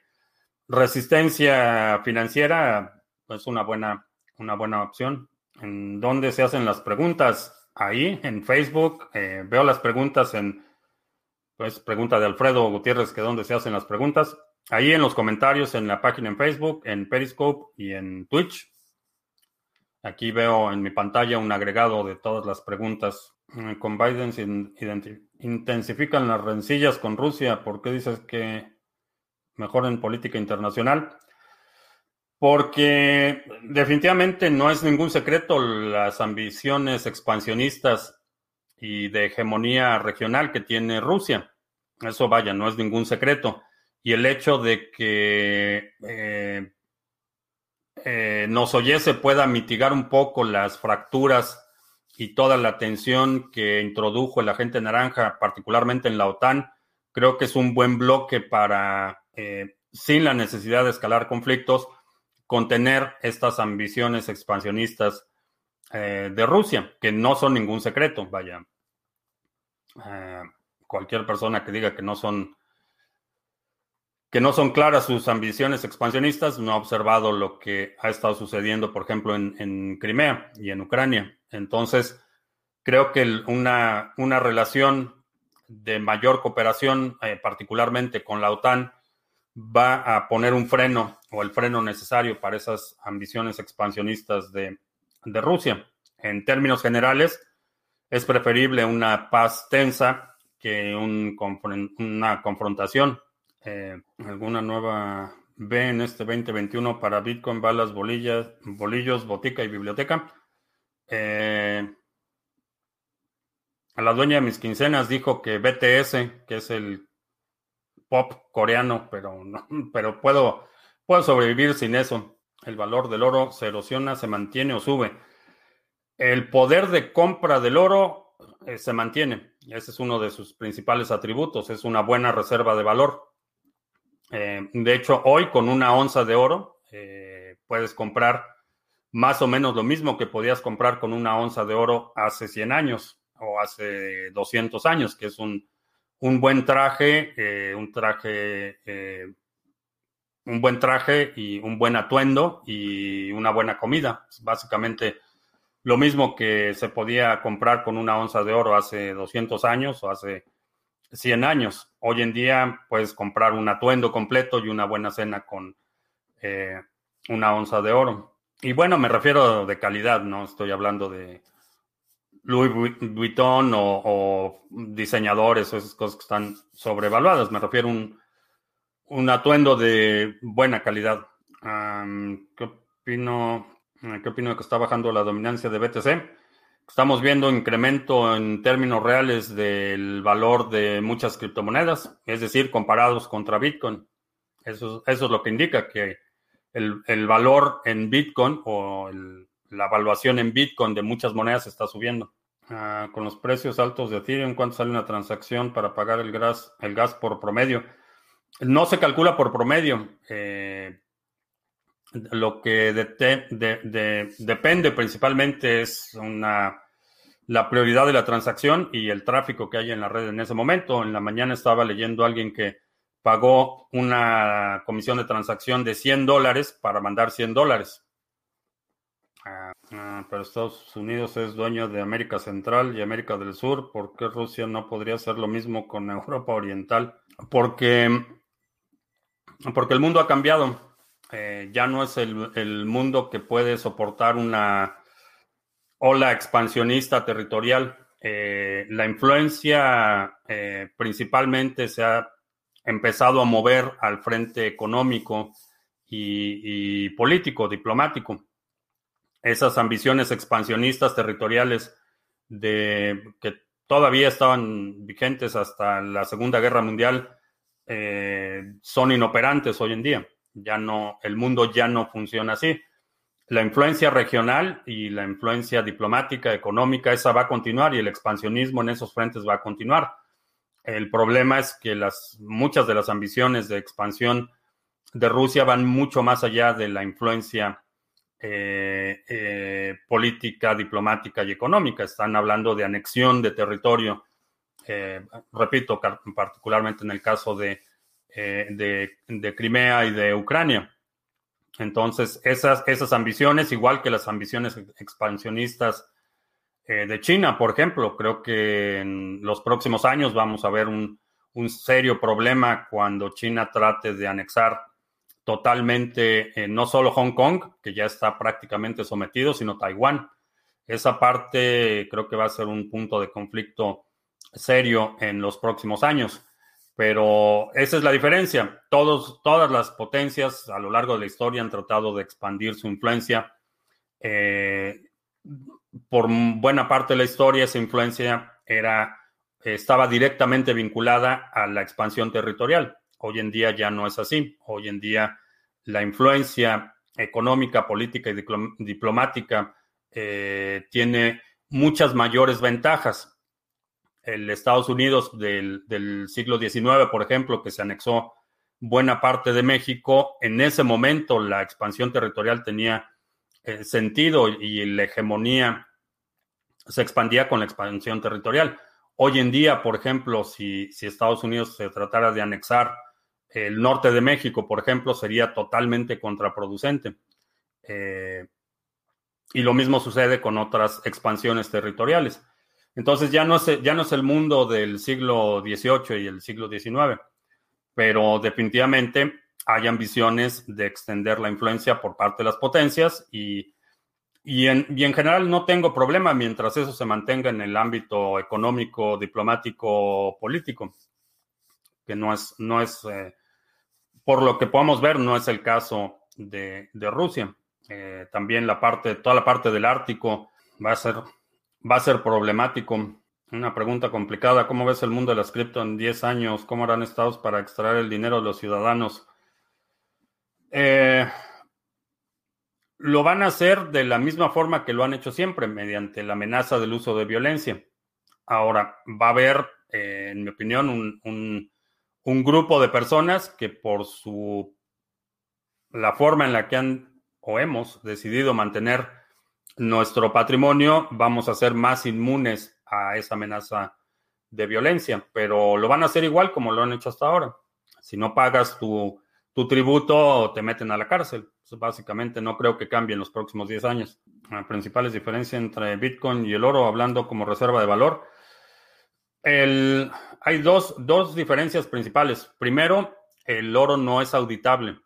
resistencia financiera, es una buena, una buena opción. ¿En dónde se hacen las preguntas? Ahí, en Facebook. Eh, veo las preguntas en, pues, pregunta de Alfredo Gutiérrez, que dónde se hacen las preguntas. Ahí en los comentarios, en la página en Facebook, en Periscope y en Twitch. Aquí veo en mi pantalla un agregado de todas las preguntas con Biden se intensifican las rencillas con Rusia. ¿Por qué dices que mejor en política internacional? Porque definitivamente no es ningún secreto las ambiciones expansionistas y de hegemonía regional que tiene Rusia. Eso vaya, no es ningún secreto. Y el hecho de que eh, eh, nos oyese pueda mitigar un poco las fracturas y toda la tensión que introdujo el agente naranja, particularmente en la OTAN, creo que es un buen bloque para, eh, sin la necesidad de escalar conflictos, contener estas ambiciones expansionistas eh, de Rusia, que no son ningún secreto, vaya. Eh, cualquier persona que diga que no son que no son claras sus ambiciones expansionistas, no ha observado lo que ha estado sucediendo, por ejemplo, en Crimea y en Ucrania. Entonces, creo que una, una relación de mayor cooperación, eh, particularmente con la OTAN, va a poner un freno o el freno necesario para esas ambiciones expansionistas de, Rusia. En términos generales, es preferible una paz tensa que una confrontación. Eh, ¿Alguna nueva B en este 2021 para Bitcoin, balas, bolillas, bolillos, botica y biblioteca? Eh, a la dueña de mis quincenas dijo que BTS, que es el pop coreano, pero pero puedo, puedo sobrevivir sin eso. El valor del oro se erosiona, se mantiene o sube. El poder de compra del oro eh, se mantiene. Ese es uno de sus principales atributos. Es una buena reserva de valor. Eh, de hecho, hoy con una onza de oro puedes comprar más o menos lo mismo que podías comprar con una onza de oro hace 100 años o hace 200 años, que es un, buen traje, eh, un traje eh, un buen traje y un buen atuendo y una buena comida. básicamente lo mismo que se podía comprar con una onza de oro hace 200 años o hace 100 años. Hoy en día puedes comprar un atuendo completo y una buena cena con eh, una onza de oro. Y bueno, me refiero de calidad, no estoy hablando de Louis Vuitton o, diseñadores o esas cosas que están sobrevaluadas. Me refiero a un, un atuendo de buena calidad. ¿Qué opino? ¿Qué opino de que está bajando la dominancia de BTC? Estamos viendo incremento en términos reales del valor de muchas criptomonedas, es decir, comparados contra Bitcoin. Eso, eso es lo que indica que el, valor en Bitcoin o la evaluación en Bitcoin de muchas monedas está subiendo. Ah, con los precios altos de Ethereum, ¿cuánto sale una transacción para pagar el gas, el gas por promedio? No se calcula por promedio. Eh, lo que depende principalmente es una, la prioridad de la transacción y el tráfico que hay en la red en ese momento. En la mañana estaba leyendo a alguien que pagó una comisión de transacción de 100 dólares para mandar 100 dólares. Ah, ah, pero Estados Unidos es dueño de América Central y América del Sur. ¿Por qué Rusia no podría hacer lo mismo con Europa Oriental? Porque, porque el mundo ha cambiado. Eh, ya no es el, mundo que puede soportar una ola expansionista territorial. Eh, la influencia eh, principalmente se ha empezado a mover al frente económico y, político, diplomático. Esas ambiciones expansionistas territoriales de, que todavía estaban vigentes hasta la Segunda Guerra Mundial son inoperantes hoy en día. Ya no, el mundo ya no funciona así. La influencia regional y la influencia diplomática, económica, esa va a continuar y el expansionismo en esos frentes va a continuar. El problema es que las, muchas de las ambiciones de expansión de Rusia van mucho más allá de la influencia eh, eh, política, diplomática y económica. Están hablando de anexión de territorio, eh, repito, particularmente en el caso de eh, de, Crimea y de Ucrania. Entonces, esas, esas ambiciones, igual que las ambiciones expansionistas eh, de China, por ejemplo, creo que en los próximos años vamos a ver un, serio problema cuando China trate de anexar totalmente eh, no solo Hong Kong, que ya está prácticamente sometido, sino Taiwán. Esa parte creo que va a ser un punto de conflicto serio en los próximos años. Pero esa es la diferencia. Todos, todas las potencias a lo largo de la historia han tratado de expandir su influencia. Eh, por buena parte de la historia, esa influencia era, estaba directamente vinculada a la expansión territorial. Hoy en día ya no es así. Hoy en día la influencia económica, política y diplomática eh, tiene muchas mayores ventajas el Estados Unidos del, siglo XIX, por ejemplo, que se anexó buena parte de México, en ese momento la expansión territorial tenía eh, sentido y la hegemonía se expandía con la expansión territorial. Hoy en día, por ejemplo, si, Estados Unidos se tratara de anexar el norte de México, por ejemplo, sería totalmente contraproducente. Eh, y lo mismo sucede con otras expansiones territoriales. Entonces ya no, es, ya no es el mundo del siglo XVIII y el siglo XIX, pero definitivamente hay ambiciones de extender la influencia por parte de las potencias y, en, general no tengo problema mientras eso se mantenga en el ámbito económico, diplomático, político, que no es, no es eh, por lo que podamos ver, no es el caso de, Rusia. Eh, también la parte, toda la parte del Ártico va a ser va a ser problemático. Una pregunta complicada. ¿Cómo ves el mundo de las cripto en 10 años? ¿Cómo harán estados para extraer el dinero de los ciudadanos? Eh, lo van a hacer de la misma forma que lo han hecho siempre, mediante la amenaza del uso de violencia. Ahora, va a haber, eh, en mi opinión, un, un, grupo de personas que por su la forma en la que han o hemos decidido mantener nuestro patrimonio, vamos a ser más inmunes a esa amenaza de violencia, pero lo van a hacer igual como lo han hecho hasta ahora. Si no pagas tu, tu tributo, te meten a la cárcel. básicamente no creo que cambie en los próximos 10 años. La principales diferencias entre Bitcoin y el oro, hablando como reserva de valor. hay dos, dos diferencias principales. Primero, el oro no es auditable.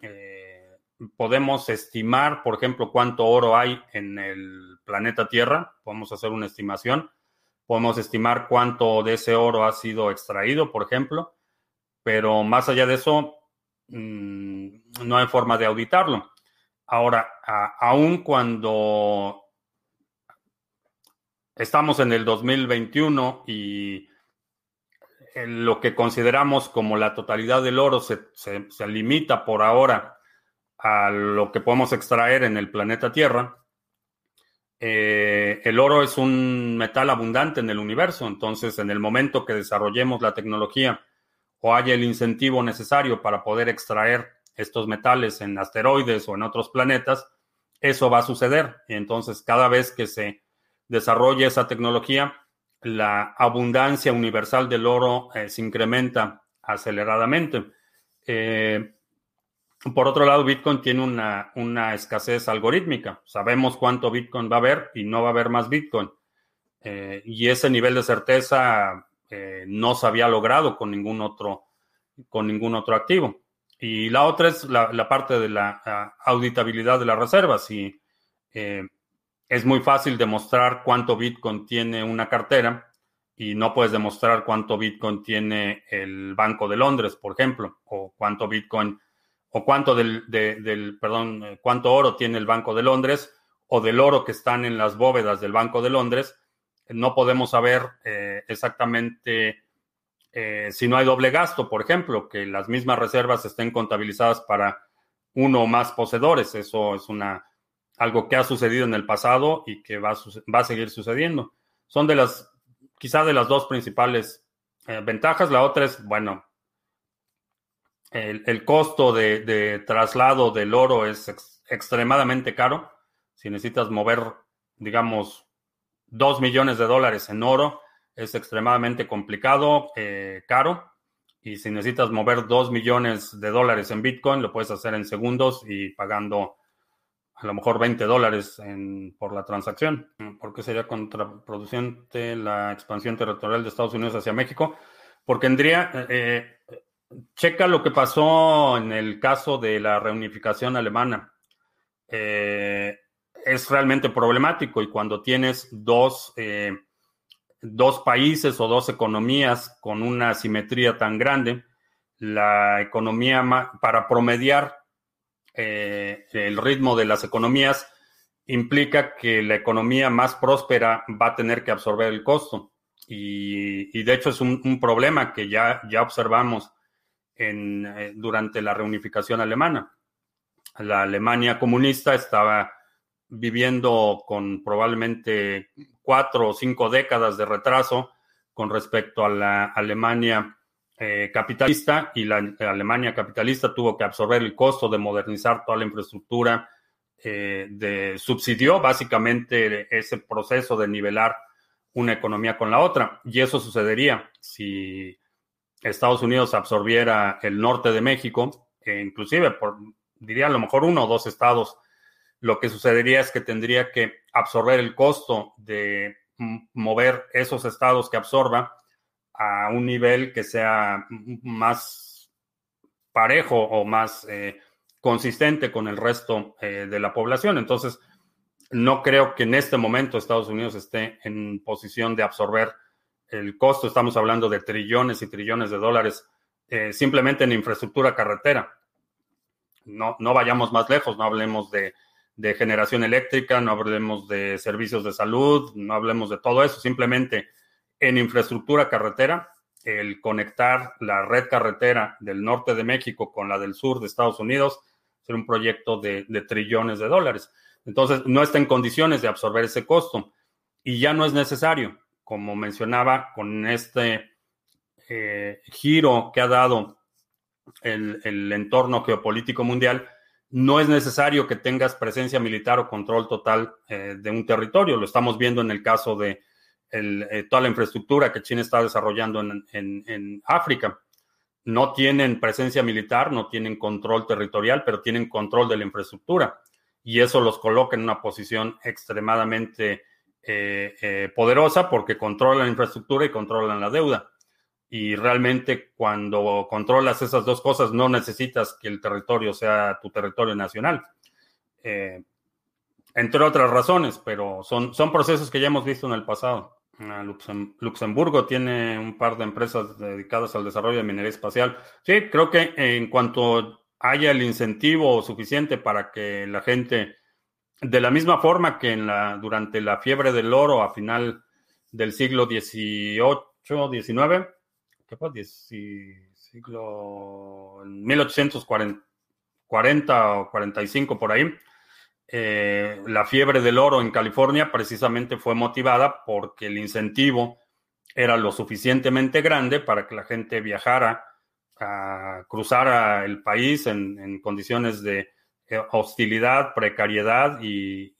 Eh, podemos estimar, por ejemplo, cuánto oro hay en el planeta Tierra. Podemos hacer una estimación. Podemos estimar cuánto de ese oro ha sido extraído, por ejemplo. Pero más allá de eso, mm, no hay forma de auditarlo. Ahora, aún cuando estamos en el 2021 y lo que consideramos como la totalidad del oro se, limita por ahora a lo que podemos extraer en el planeta Tierra, eh, el oro es un metal abundante en el universo, entonces en el momento que desarrollemos la tecnología o haya el incentivo necesario para poder extraer estos metales en asteroides o en otros planetas, eso va a suceder. entonces cada vez que se desarrolle esa tecnología, la abundancia universal del oro eh, se incrementa aceleradamente. Eh, por otro lado, Bitcoin tiene una, escasez algorítmica. Sabemos cuánto Bitcoin va a haber y no va a haber más Bitcoin. Eh, y ese nivel de certeza no se había logrado con ningún otro, con ningún otro activo. Y la otra es la, parte de la ah, auditabilidad de las reservas. Y es muy fácil demostrar cuánto Bitcoin tiene una cartera y no puedes demostrar cuánto Bitcoin tiene el Banco de Londres, por ejemplo, o cuánto Bitcoin o cuánto del, perdón, eh, cuánto oro tiene el Banco de Londres o del oro que están en las bóvedas del Banco de Londres. No podemos saber eh, exactamente eh, si no hay doble gasto, por ejemplo, que las mismas reservas estén contabilizadas para uno o más poseedores. Eso es una algo que ha sucedido en el pasado y que va a, va a seguir sucediendo. Son de las, quizá de las dos principales eh, ventajas. La otra es, bueno, el, costo de, traslado del oro es extremadamente caro. Si necesitas mover, digamos, dos millones de dólares en oro, es extremadamente complicado, eh, caro. Y si necesitas mover dos millones de dólares en Bitcoin, lo puedes hacer en segundos y pagando a lo mejor 20 dólares por la transacción. ¿Por qué sería contraproducente la expansión territorial de Estados Unidos hacia México? Porque tendría, eh, checa lo que pasó en el caso de la reunificación alemana. Eh, es realmente problemático y cuando tienes dos, eh, dos países o dos economías con una simetría tan grande, la economía para promediar eh, el ritmo de las economías implica que la economía más próspera va a tener que absorber el costo. Y, de hecho es un, problema que ya, ya observamos en, eh, durante la reunificación alemana. La Alemania comunista estaba viviendo con probablemente cuatro o cinco décadas de retraso con respecto a la Alemania eh, capitalista y la, Alemania capitalista tuvo que absorber el costo de modernizar toda la infraestructura, eh, de, subsidió básicamente ese proceso de nivelar una economía con la otra. Y eso sucedería si Estados Unidos absorbiera el norte de México, e inclusive por, diría a lo mejor uno o dos estados, lo que sucedería es que tendría que absorber el costo de mover esos estados que absorba a un nivel que sea más parejo o más eh, consistente con el resto eh, de la población. Entonces, no creo que en este momento Estados Unidos esté en posición de absorber el costo. Estamos hablando de trillones y trillones de dólares eh, simplemente en infraestructura carretera. No, no vayamos más lejos, no hablemos de, de generación eléctrica, no hablemos de servicios de salud, no hablemos de todo eso, simplemente en infraestructura carretera, el conectar la red carretera del norte de México con la del sur de Estados Unidos será un proyecto de, trillones de dólares. Entonces, no está en condiciones de absorber ese costo y ya no es necesario, como mencionaba, con este eh, giro que ha dado el, entorno geopolítico mundial, no es necesario que tengas presencia militar o control total eh, de un territorio. Lo estamos viendo en el caso de eh, toda la infraestructura que China está desarrollando en, África. no tienen presencia militar, no tienen control territorial, pero tienen control de la infraestructura. Y eso los coloca en una posición extremadamente eh, poderosa porque controlan la infraestructura y controlan la deuda. Y realmente cuando controlas esas dos cosas no necesitas que el territorio sea tu territorio nacional. Eh, entre otras razones, pero son, son procesos que ya hemos visto en el pasado. Ah, Luxemburgo tiene un par de empresas dedicadas al desarrollo de minería espacial. Sí, creo que en cuanto haya el incentivo suficiente para que la gente, de la misma forma que en la, durante la fiebre del oro a final del siglo XVIII, XIX, siglo 1840 o 45 por ahí, eh, la fiebre del oro en California precisamente fue motivada porque el incentivo era lo suficientemente grande para que la gente viajara a cruzar el país en, condiciones de eh, hostilidad, precariedad y,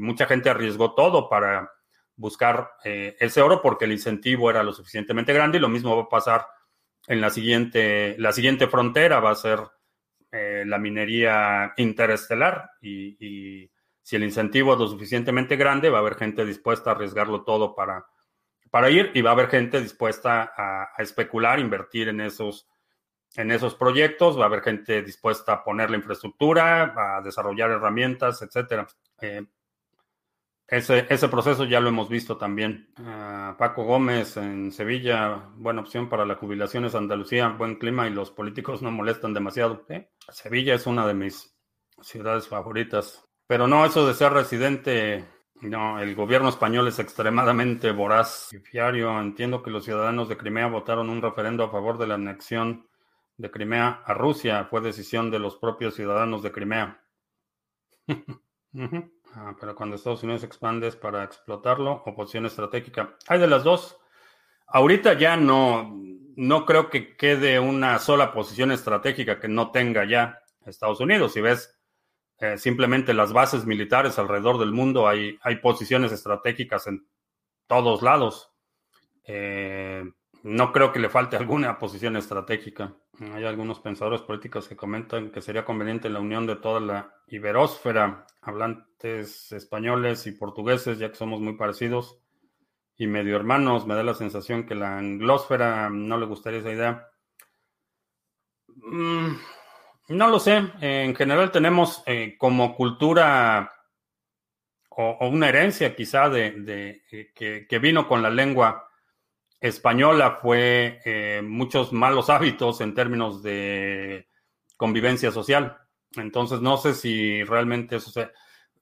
mucha gente arriesgó todo para buscar eh, ese oro porque el incentivo era lo suficientemente grande y lo mismo va a pasar en la siguiente, la siguiente frontera va a ser eh, la minería interestelar y, si el incentivo es lo suficientemente grande, va a haber gente dispuesta a arriesgarlo todo para, para ir y va a haber gente dispuesta a, especular, invertir en esos, en esos proyectos, va a haber gente dispuesta a poner la infraestructura, a desarrollar herramientas, etcétera. Eh, ese, ese, proceso ya lo hemos visto también. Ah, Paco Gómez en Sevilla, buena opción para la jubilación es Andalucía, buen clima y los políticos no molestan demasiado. Sevilla es una de mis ciudades favoritas. Pero no, eso de ser residente, no, el gobierno español es extremadamente voraz y fiario. Entiendo que los ciudadanos de Crimea votaron un referendo a favor de la anexión de Crimea a Rusia. Fue decisión de los propios ciudadanos de Crimea. Pero cuando Estados Unidos expande es para explotarlo o posición estratégica. Hay de las dos. Ahorita ya no, no creo que quede una sola posición estratégica que no tenga ya Estados Unidos. Si ves eh, simplemente las bases militares alrededor del mundo, hay, hay posiciones estratégicas en todos lados. Eh, no creo que le falte alguna posición estratégica. Hay algunos pensadores políticos que comentan que sería conveniente la unión de toda la iberósfera, hablantes españoles y portugueses, ya que somos muy parecidos y medio hermanos. Me da la sensación que la anglósfera no le gustaría esa idea. Mm, no lo sé. En general tenemos eh, como cultura o, una herencia quizá de, eh, que vino con la lengua española fue eh, muchos malos hábitos en términos de convivencia social. Entonces, no sé si realmente eso se...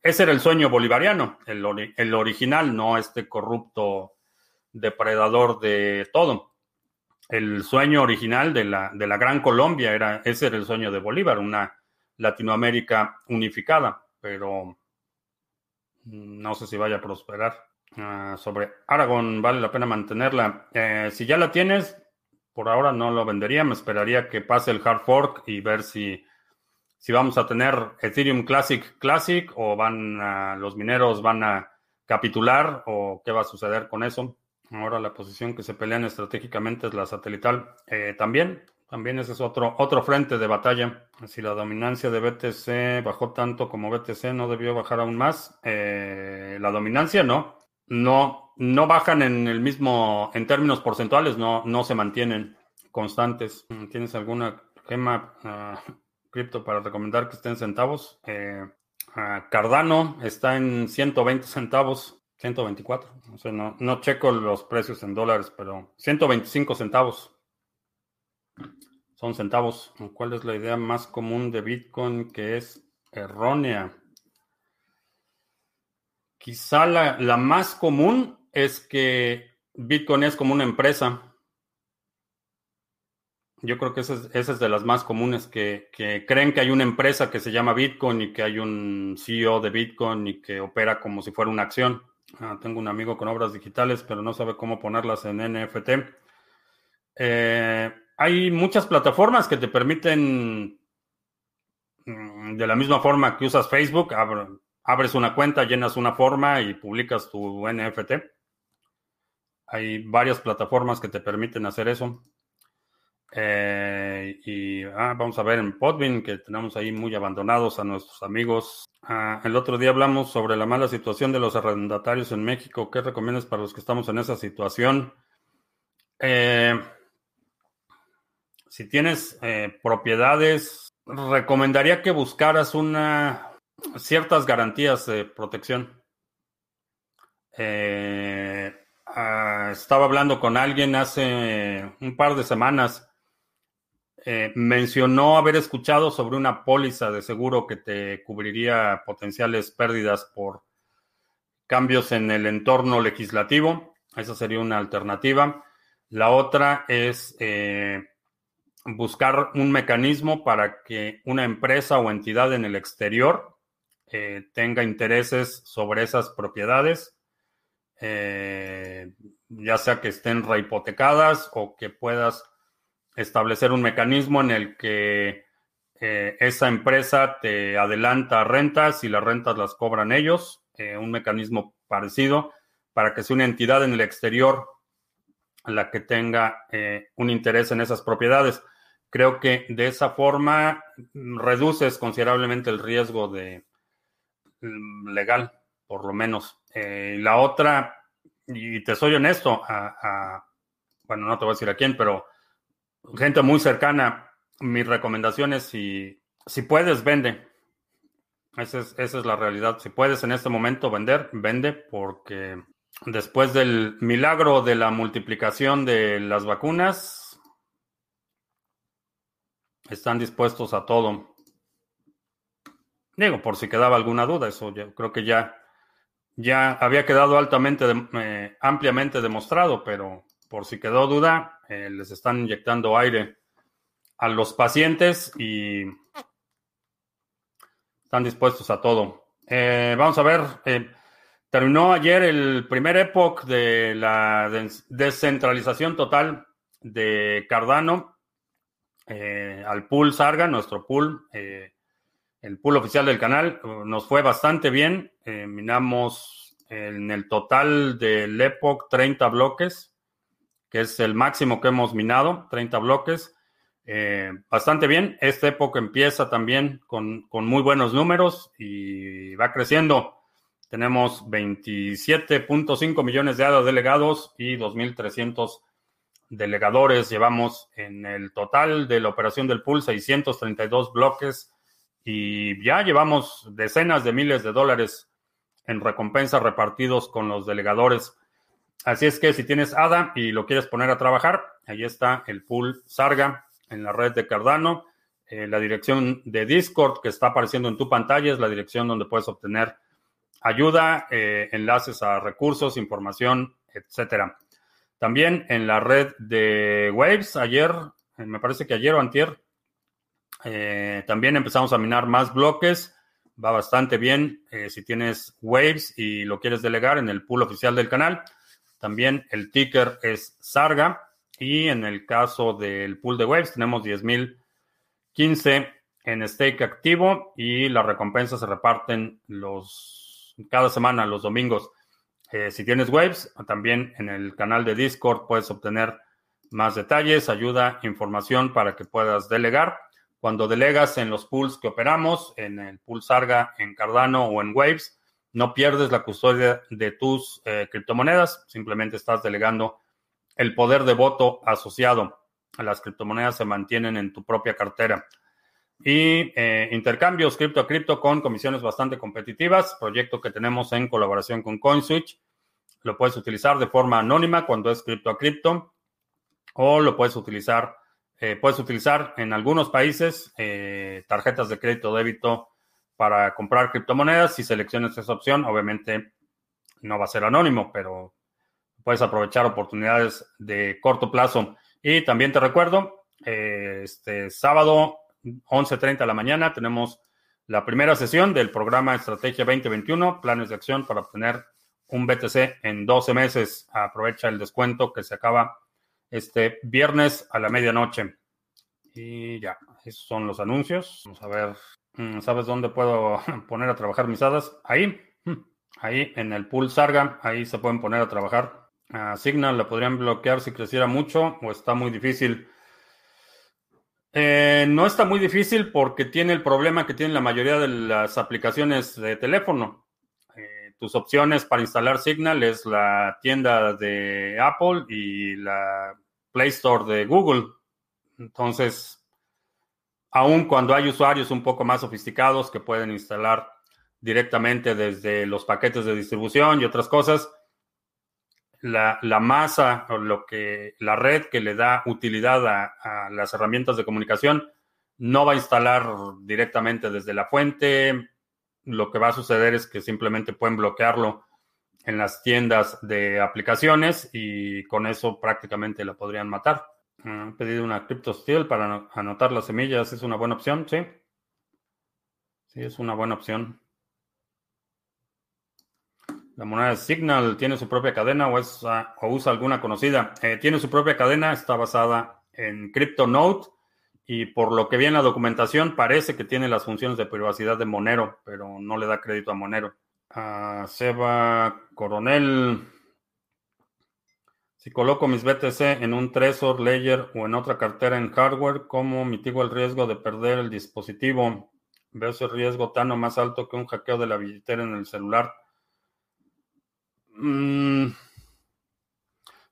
Ese era el sueño bolivariano, el, el original, no este corrupto depredador de todo. El sueño original de la, de la Gran Colombia era, ese era el sueño de Bolívar, una Latinoamérica unificada, pero no sé si vaya a prosperar. Ah, sobre Aragon, vale la pena mantenerla. Eh, si ya la tienes, por ahora no lo vendería. Me esperaría que pase el hard fork y ver si, si vamos a tener Ethereum Classic Classic o van a, los mineros van a capitular o qué va a suceder con eso. Ahora la posición que se pelean estratégicamente es la satelital. Eh, también, también ese es otro, otro frente de batalla. Si la dominancia de BTC bajó tanto como BTC, ¿no debió bajar aún más? Eh, la dominancia no no, no bajan en el mismo, en términos porcentuales, no, no se mantienen constantes. ¿Tienes alguna gema uh, cripto para recomendar que esté en centavos? Eh, Cardano está en 120 centavos, 124. O sea, no, no checo los precios en dólares, pero 125 centavos. Son centavos. ¿Cuál es la idea más común de Bitcoin que es errónea? Quizá la, más común es que Bitcoin es como una empresa. Yo creo que esa es, de las más comunes, que, creen que hay una empresa que se llama Bitcoin y que hay un CEO de Bitcoin y que opera como si fuera una acción. Ah, tengo un amigo con obras digitales, pero no sabe cómo ponerlas en NFT. Eh, hay muchas plataformas que te permiten, mm, de la misma forma que usas Facebook, abres una cuenta, llenas una forma y publicas tu NFT. Hay varias plataformas que te permiten hacer eso. Eh, y ah, vamos a ver en Podbean que tenemos ahí muy abandonados a nuestros amigos. Ah, el otro día hablamos sobre la mala situación de los arrendatarios en México. ¿Qué recomiendas para los que estamos en esa situación? Eh, si tienes eh, propiedades, recomendaría que buscaras una ciertas garantías de protección. Ah, estaba hablando con alguien hace un par de semanas eh, mencionó haber escuchado sobre una póliza de seguro que te cubriría potenciales pérdidas por cambios en el entorno legislativo. Esa sería una alternativa. La otra es eh, buscar un mecanismo para que una empresa o entidad en el exterior eh, tenga intereses sobre esas propiedades, ya sea que estén rehipotecadas o que puedas establecer un mecanismo en el que eh, esa empresa te adelanta rentas y las rentas las cobran ellos, eh, un mecanismo parecido para que sea una entidad en el exterior la que tenga eh, un interés en esas propiedades. Creo que de esa forma reduces considerablemente el riesgo de legal, por lo menos. la otra, y te soy honesto, bueno, no te voy a decir a quién, pero gente muy cercana, mis recomendaciones, si, si puedes, vende. Esa es, esa es la realidad. Si puedes en este momento vender, vende, porque después del milagro de la multiplicación de las vacunas, están dispuestos a todo. Digo, por si quedaba alguna duda, eso yo creo que ya, ya había quedado altamente, eh, ampliamente demostrado, pero por si quedó duda, eh, les están inyectando aire a los pacientes y están dispuestos a todo. Eh, vamos a ver, eh, terminó ayer el primer epoch de la descentralización total de Cardano al pool Sarga, nuestro pool, el pool oficial del canal. Nos fue bastante bien. minamos en el total del epoch 30 bloques que es el máximo que hemos minado, 30 bloques. Eh, bastante bien. Esta época empieza también con, muy buenos números y va creciendo. Tenemos 27.5 millones de delegados y 2.300 delegadores. Llevamos en el total de la operación del pool 632 bloques y ya llevamos decenas de miles de dólares en recompensas repartidos con los delegadores. Así es que si tienes ADA y lo quieres poner a trabajar, ahí está el pool Sarga en la red de Cardano. Eh, la dirección de Discord que está apareciendo en tu pantalla es la dirección donde puedes obtener ayuda, eh, enlaces a recursos, información, etcétera. También en la red de Waves, ayer, eh, me parece que ayer o antier, también empezamos a minar más bloques. Va bastante bien si tienes Waves y lo quieres delegar en el pool oficial del canal. También el ticker es Sarga. Y en el caso del pool de waves tenemos 10.015 en stake activo y las recompensas se reparten los, cada semana, los domingos. Eh, si tienes waves, también en el canal de Discord puedes obtener más detalles, ayuda, información para que puedas delegar. Cuando delegas en los pools que operamos, en el pool Sarga, en Cardano o en Waves, no pierdes la custodia de tus eh, criptomonedas, simplemente estás delegando el poder de voto asociado. a Las criptomonedas se mantienen en tu propia cartera. Y eh, intercambios cripto a cripto con comisiones bastante competitivas, proyecto que tenemos en colaboración con CoinSwitch. Lo puedes utilizar de forma anónima cuando es cripto a cripto o lo puedes utilizar, eh, puedes utilizar en algunos países tarjetas de crédito débito para comprar criptomonedas. Si seleccionas esa opción, obviamente no va a ser anónimo, pero puedes aprovechar oportunidades de corto plazo. Y también te recuerdo, eh, este sábado 11.30 de la mañana tenemos la primera sesión del programa Estrategia 2021, planes de acción para obtener un BTC en 12 meses. Aprovecha el descuento que se acaba este viernes a la medianoche. Y ya, esos son los anuncios. Vamos a ver Mm, ¿Sabes dónde puedo poner a trabajar mis hadas? Ahí, mm, ahí en el pool Sarga, ahí se pueden poner a trabajar. Signal la podrían bloquear si creciera mucho o está muy difícil. Eh, no está muy difícil porque tiene el problema que tienen la mayoría de las aplicaciones de teléfono. Eh, tus opciones para instalar Signal es la tienda de Apple y la Play Store de Google. Entonces, aun cuando hay usuarios un poco más sofisticados que pueden instalar directamente desde los paquetes de distribución y otras cosas, la, masa o lo que la red que le da utilidad a, las herramientas de comunicación no va a instalar directamente desde la fuente. Lo que va a suceder es que simplemente pueden bloquearlo en las tiendas de aplicaciones y con eso prácticamente la podrían matar. Han pedido una CryptoSteel para anotar las semillas. ¿Es una buena opción? Sí. Sí, es una buena opción. La moneda Signal tiene su propia cadena o, ah, usa alguna conocida. Eh, tiene su propia cadena, está basada en CryptoNote y por lo que vi en la documentación parece que tiene las funciones de privacidad de Monero, pero no le da crédito a Monero. Uh, Seba Coronel. Si coloco mis BTC en un Trezor, Ledger o en otra cartera en hardware, ¿cómo mitigo el riesgo de perder el dispositivo? Veo ese riesgo tan o más alto que un hackeo de la billetera en el celular. Mm,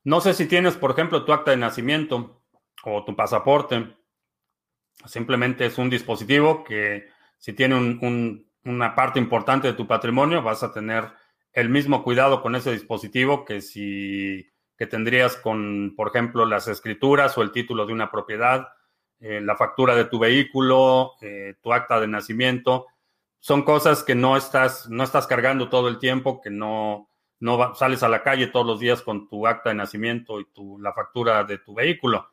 no sé si tienes, por ejemplo, tu acta de nacimiento o tu pasaporte. Simplemente es un dispositivo que si tiene una parte importante de tu patrimonio, vas a tener el mismo cuidado con ese dispositivo que si que tendrías con, por ejemplo, las escrituras o el título de una propiedad, eh, la factura de tu vehículo, eh, tu acta de nacimiento. Son cosas que no estás, no estás cargando todo el tiempo, que no, no sales a la calle todos los días con tu acta de nacimiento y tu, la factura de tu vehículo.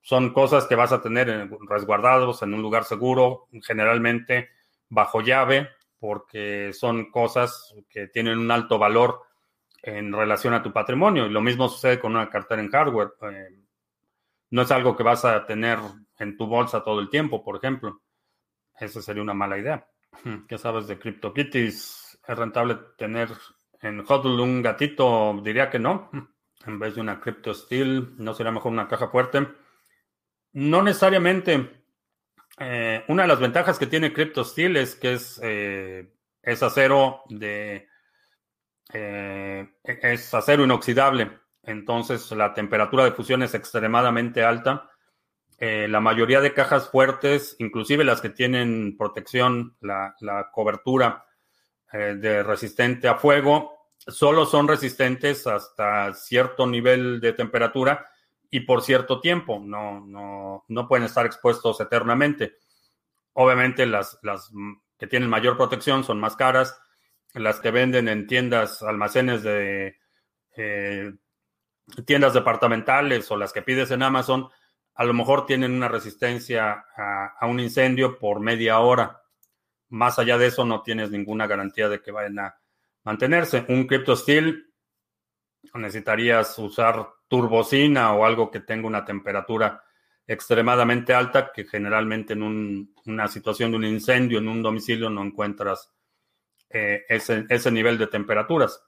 Son cosas que vas a tener resguardados en un lugar seguro, generalmente bajo llave, porque son cosas que tienen un alto valor en relación a tu patrimonio. Y lo mismo sucede con una cartera en hardware. Eh, no es algo que vas a tener en tu bolsa todo el tiempo, por ejemplo. Esa sería una mala idea. ¿Qué sabes de CryptoKitties? ¿Es rentable tener en HODL un gatito diría que no. En vez de una Crypto Steel, ¿no sería mejor una caja fuerte? No necesariamente. Eh, una de las ventajas que tiene Crypto Steel es que es, eh, es acero de eh, es acero inoxidable. Entonces la temperatura de fusión es extremadamente alta. la mayoría de cajas fuertes, inclusive las que tienen protección, la, la cobertura de resistente a fuego, solo son resistentes hasta cierto nivel de temperatura y por cierto tiempo, no, no, no pueden estar expuestos eternamente. Obviamente las, las que tienen mayor protección son más caras, las que venden en tiendas, almacenes de eh, tiendas departamentales o las que pides en Amazon, a lo mejor tienen una resistencia a un incendio por media hora más allá de eso, no tienes ninguna garantía de que vayan a mantenerse. Un CryptoSteel necesitarías usar turbocina o algo que tenga una temperatura extremadamente alta, que generalmente en una situación de un incendio en un domicilio no encuentras eh, ese, nivel de temperaturas.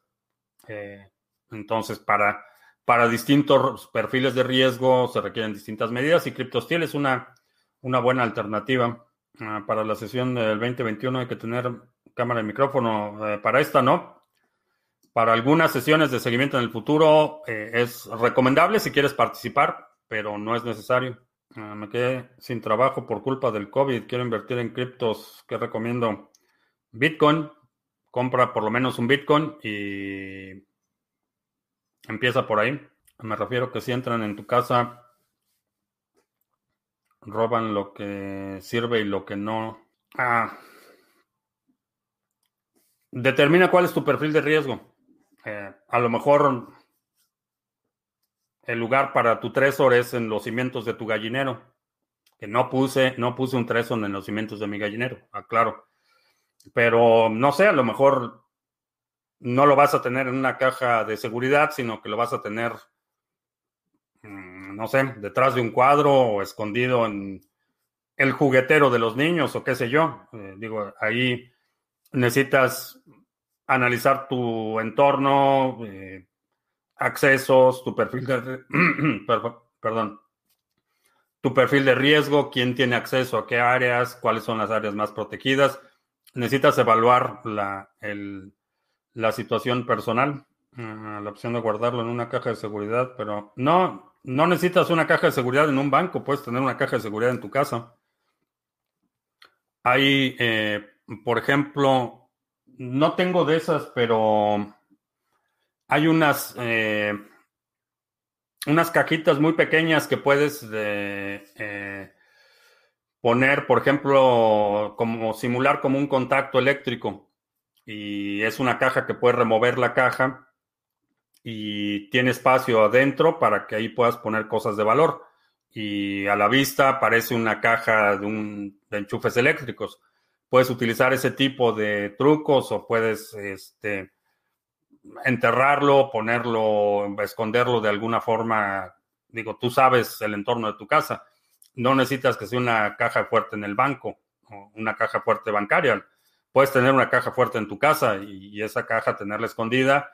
Eh, entonces, para, para distintos perfiles de riesgo se requieren distintas medidas y CryptoSteel es una, una buena alternativa. Ah, para la sesión del 2021 hay que tener cámara y micrófono. Eh, para esta no. Para algunas sesiones de seguimiento en el futuro eh, es recomendable si quieres participar, pero no es necesario. Ah, me quedé sin trabajo por culpa del COVID. Quiero invertir en criptos. ¿Qué recomiendo? Bitcoin. Compra por lo menos un Bitcoin y empieza por ahí. Me refiero que si entran en tu casa roban lo que sirve y lo que no. Ah. Determina cuál es tu perfil de riesgo. Eh, a lo mejor el lugar para tu tresor es en los cimientos de tu gallinero. Que no puse, no puse un tresor en los cimientos de mi gallinero, aclaro. Pero no sé, a lo mejor no lo vas a tener en una caja de seguridad, sino que lo vas a tener Mm, no sé, detrás de un cuadro o escondido en el juguetero de los niños o qué sé yo. Eh, digo, ahí necesitas analizar tu entorno, eh, accesos, tu perfil de, perdón, tu perfil de riesgo, quién tiene acceso a qué áreas, cuáles son las áreas más protegidas. Necesitas evaluar la, la situación personal. Ah, la opción de guardarlo en una caja de seguridad, pero no, no necesitas una caja de seguridad en un banco, puedes tener una caja de seguridad en tu casa. Hay, eh, por ejemplo, no tengo de esas, pero hay unas, eh, unas cajitas muy pequeñas que puedes eh, poner, por ejemplo, como simular como un contacto eléctrico. Y es una caja que puedes remover la caja y tiene espacio adentro para que ahí puedas poner cosas de valor. Y a la vista parece una caja de enchufes eléctricos. Puedes utilizar ese tipo de trucos o puedes este, enterrarlo, ponerlo, esconderlo de alguna forma. Digo, tú sabes el entorno de tu casa. No necesitas que sea una caja fuerte en el banco o una caja fuerte bancaria. Puedes tener una caja fuerte en tu casa y, esa caja tenerla escondida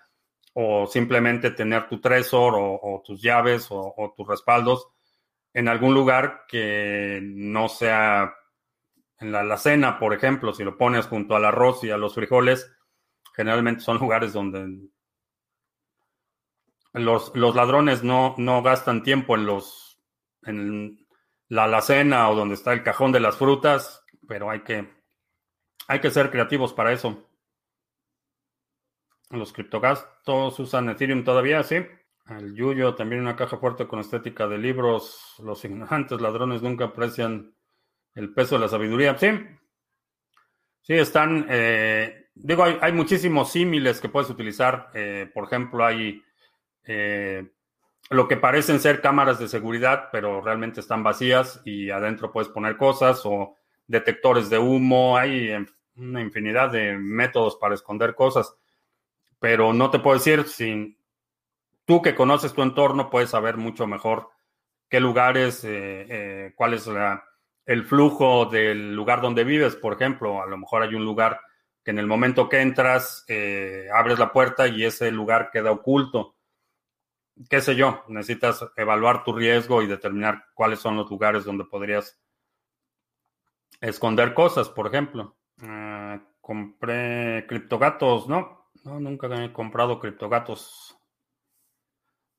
o simplemente tener tu tresor o, tus llaves o, tus respaldos en algún lugar que no sea en la alacena, por ejemplo, si lo pones junto al arroz y a los frijoles, generalmente son lugares donde los, los ladrones no, no, gastan tiempo en los en la alacena o donde está el cajón de las frutas, pero hay que hay que ser creativos para eso. Los criptogastos usan Ethereum todavía, sí. El Yuyo, también una caja fuerte con estética de libros. Los ignorantes ladrones nunca aprecian el peso de la sabiduría. Sí. Sí, están. Eh, digo, hay, muchísimos símiles que puedes utilizar. Eh, por ejemplo, hay eh, lo que parecen ser cámaras de seguridad, pero realmente están vacías y adentro puedes poner cosas o detectores de humo. Hay una infinidad de métodos para esconder cosas, pero no te puedo decir si tú que conoces tu entorno puedes saber mucho mejor qué lugares, cuál es el flujo del lugar donde vives, por ejemplo. A lo mejor hay un lugar que en el momento que entras, eh, abres la puerta y ese lugar queda oculto. Qué sé yo, necesitas evaluar tu riesgo y determinar cuáles son los lugares donde podrías esconder cosas, por ejemplo. Ah, compré criptogatos, ¿no? No, nunca he comprado criptogatos.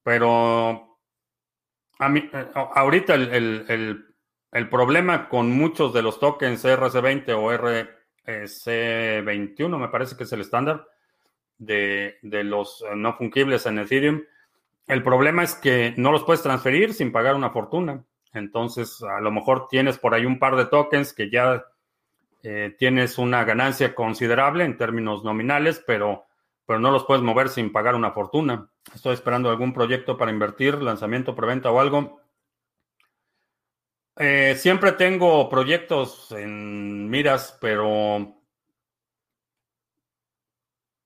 Pero a mí, eh, ahorita el, problema con muchos de los tokens RC20 o RC21, me parece que es el estándar de, de los no fungibles en Ethereum, el problema es que no los puedes transferir sin pagar una fortuna. Entonces, a lo mejor tienes por ahí un par de tokens que ya eh, tienes una ganancia considerable en términos nominales, pero, pero no los puedes mover sin pagar una fortuna. Estoy esperando algún proyecto para invertir, lanzamiento, preventa o algo. Eh, siempre tengo proyectos en miras, pero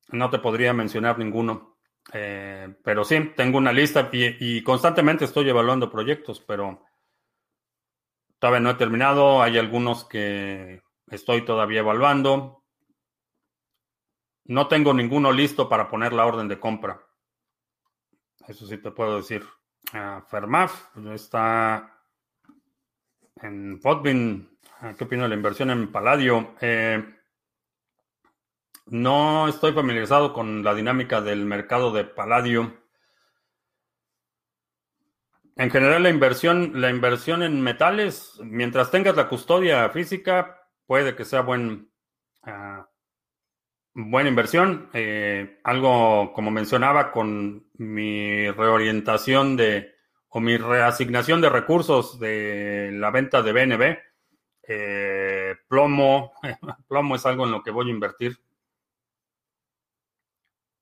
no te podría mencionar ninguno. Eh, pero sí, tengo una lista y constantemente estoy evaluando proyectos, pero todavía no he terminado. Hay algunos que Estoy todavía evaluando. No tengo ninguno listo para poner la orden de compra. Eso sí te puedo decir. Uh, Fermaf está en Podbin. Ah, ¿Qué opino de la inversión en Paladio? Eh, no estoy familiarizado con la dinámica del mercado de Paladio. En general, la inversión, la inversión en metales, mientras tengas la custodia física, puede que sea buen, ah, buena inversión. Eh, algo como mencionaba con mi reorientación de o mi reasignación de recursos de la venta de BNB. Eh, plomo, plomo es algo en lo que voy a invertir.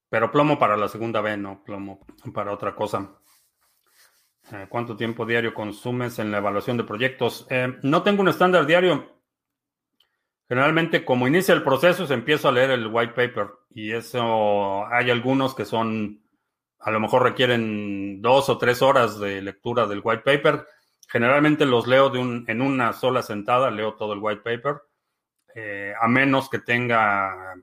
Pero plomo para la segunda B, no plomo para otra cosa. Eh, ¿Cuánto tiempo diario consumes en la evaluación de proyectos? no tengo un estándar diario. Generalmente, como inicia el proceso, se empiezo a leer el white paper y eso hay algunos que son, a lo mejor requieren dos o tres horas de lectura del white paper. Generalmente los leo de un, en una sola sentada, leo todo el white paper, eh, a menos que tenga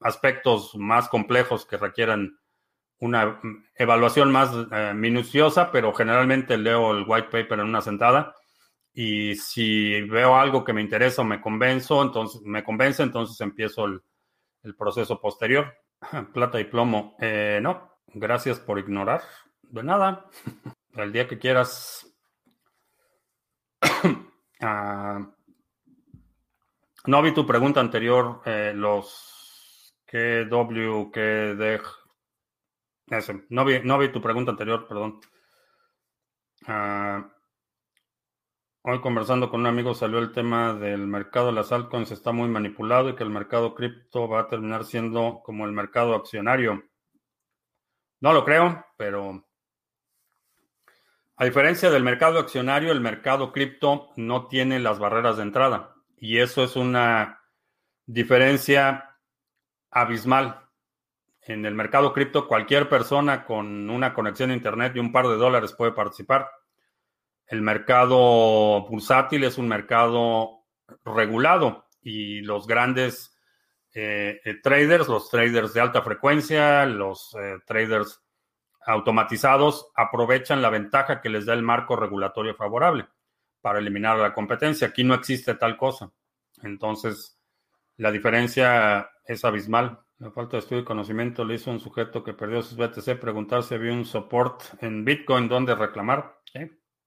aspectos más complejos que requieran una evaluación más eh, minuciosa, pero generalmente leo el white paper en una sentada. Y si veo algo que me interesa o me convenzo, entonces me convence, entonces empiezo el, proceso posterior. Plata y plomo. Eh, no, gracias por ignorar. De nada. El día que quieras. Ah, no vi tu pregunta anterior. Eh, los KW, KD. Ese. No vi, no vi tu pregunta anterior, perdón. Ah, hoy conversando con un amigo salió el tema del mercado de las altcoins está muy manipulado y que el mercado cripto va a terminar siendo como el mercado accionario. No lo creo, pero a diferencia del mercado accionario, el mercado cripto no tiene las barreras de entrada. Y eso es una diferencia abismal. En el mercado cripto, cualquier persona con una conexión a Internet y un par de dólares puede participar. El mercado bursátil es un mercado regulado y los grandes eh, eh, traders, los traders de alta frecuencia, los eh, traders automatizados aprovechan la ventaja que les da el marco regulatorio favorable para eliminar la competencia. Aquí no existe tal cosa. Entonces, la diferencia es abismal. La falta de estudio y conocimiento le hizo un sujeto que perdió sus BTC preguntar si había un support en Bitcoin donde reclamar.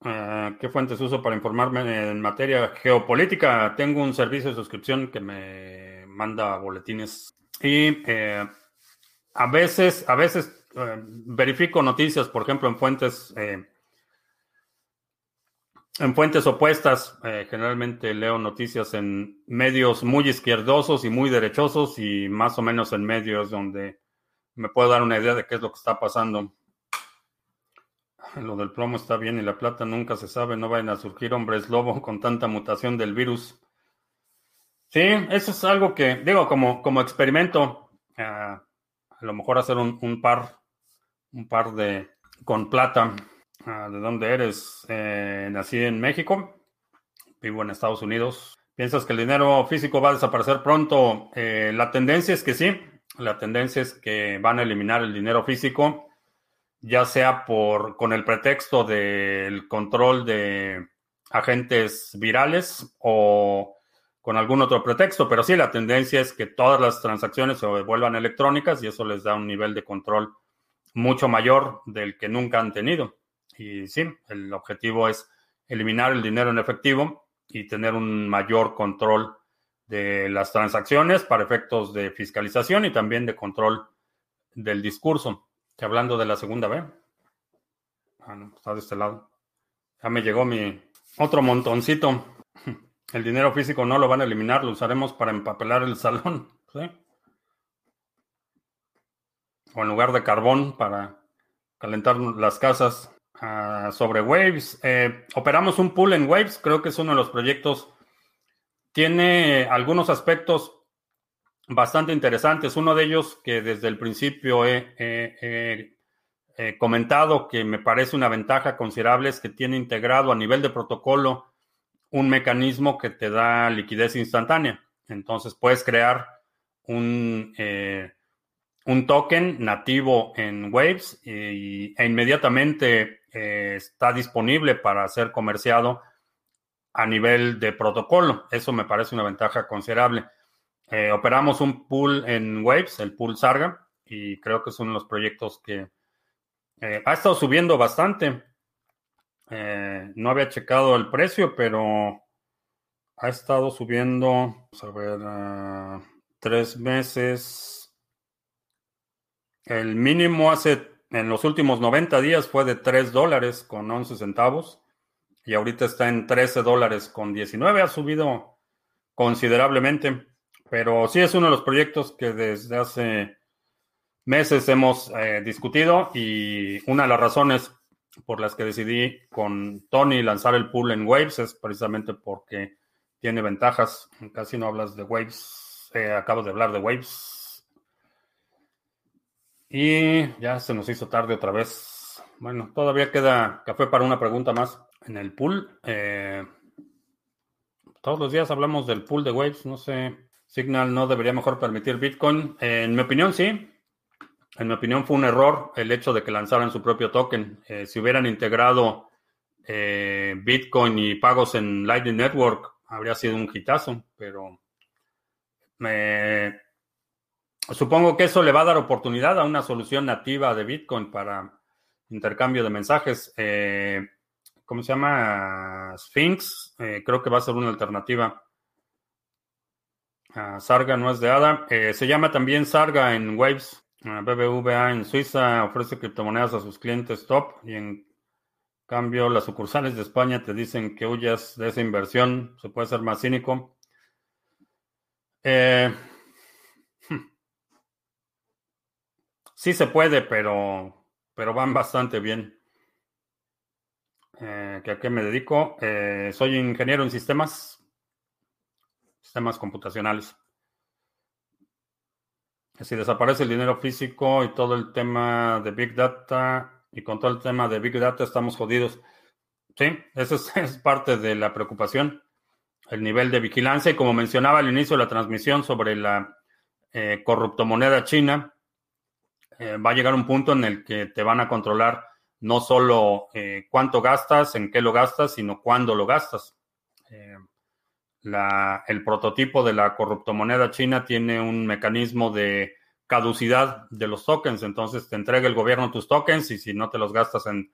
Ah, ¿Qué fuentes uso para informarme en materia geopolítica? Tengo un servicio de suscripción que me manda boletines y eh, a veces, a veces eh, verifico noticias, por ejemplo, en fuentes eh, en fuentes opuestas. Generalmente leo noticias en medios muy izquierdosos y muy derechosos y más o menos en medios donde me puedo dar una idea de qué es lo que está pasando. Lo del plomo está bien y la plata nunca se sabe. No vayan a surgir hombres lobo con tanta mutación del virus. Sí, eso es algo que, digo, como, como experimento, a lo mejor hacer un par un par de con plata. Ah, ¿De dónde eres? Eh, nací en México, vivo en Estados Unidos. ¿Piensas que el dinero físico va a desaparecer pronto? Eh, la tendencia es que sí. La tendencia es que van a eliminar el dinero físico, ya sea por con el pretexto del control de agentes virales o con algún otro pretexto, pero sí, la tendencia es que todas las transacciones se vuelvan electrónicas y eso les da un nivel de control mucho mayor del que nunca han tenido. Y sí, el objetivo es eliminar el dinero en efectivo y tener un mayor control de las transacciones para efectos de fiscalización y también de control del discurso. Hablando de la segunda B. Ah, no, está de este lado. Ya me llegó mi otro montoncito. El dinero físico no lo van a eliminar, lo usaremos para empapelar el salón. ¿sí? o en lugar de carbón para calentar las casas. Ah, sobre Waves, eh, operamos un pool en Waves, creo que es uno de los proyectos. Tiene algunos aspectos bastante interesantes. Uno de ellos que desde el principio he, comentado que me parece una ventaja considerable es que tiene integrado a nivel de protocolo un mecanismo que te da liquidez instantánea. Entonces puedes crear un, eh, un token nativo en Waves y, e inmediatamente eh, está disponible para ser comerciado a nivel de protocolo. Eso me parece una ventaja considerable. Eh, operamos un pool en Waves, el pool Sarga, y creo que es uno de los proyectos que eh, ha estado subiendo bastante. No había checado el precio, pero ha estado subiendo, vamos a ver, ah, tres meses el mínimo hace, en los últimos 90 días fue de 3 dólares con 11 centavos y ahorita está en 13 dólares con 19. Ha subido considerablemente, pero sí es uno de los proyectos que desde hace meses hemos eh, discutido y una de las razones por las que decidí con Tony lanzar el pool en Waves es precisamente porque tiene ventajas. Casi no hablas de Waves, eh, acabo de hablar de Waves y ya se nos hizo tarde otra vez. Bueno, todavía queda café para una pregunta más en el pool. Eh, todos los días hablamos del pool de Waves. No sé, Signal no debería mejor permitir Bitcoin. en mi opinión, sí. En mi opinión fue un error el hecho de que lanzaran su propio token. Eh, si hubieran integrado eh, Bitcoin y pagos en Lightning Network, habría sido un hitazo, pero me, supongo que eso le va a dar oportunidad a una solución nativa de Bitcoin para intercambio de mensajes. Eh, ¿Cómo se llama? Sphinx, creo que va a ser una alternativa. Ah, Sarga no es de ADA. se llama también Sarga en Waves. BBVA en Suiza ofrece criptomonedas a sus clientes top y en cambio las sucursales de España te dicen que huyas de esa inversión. Se puede ser más cínico. Eh, hmm. sí se puede, pero, pero van bastante bien. Eh, ¿A qué me dedico? Eh, soy ingeniero en sistemas, sistemas computacionales. Si desaparece el dinero físico y todo el tema de Big Data, y con todo el tema de Big Data estamos jodidos. Sí, eso es, parte de la preocupación. El nivel de vigilancia, y como mencionaba al inicio de la transmisión sobre la eh, corruptomoneda china, eh, va a llegar un punto en el que te van a controlar no solo eh, cuánto gastas, en qué lo gastas, sino cuándo lo gastas. Eh, el prototipo de la corruptomoneda china tiene un mecanismo de caducidad de los tokens, entonces te entrega el gobierno tus tokens y si no te los gastas en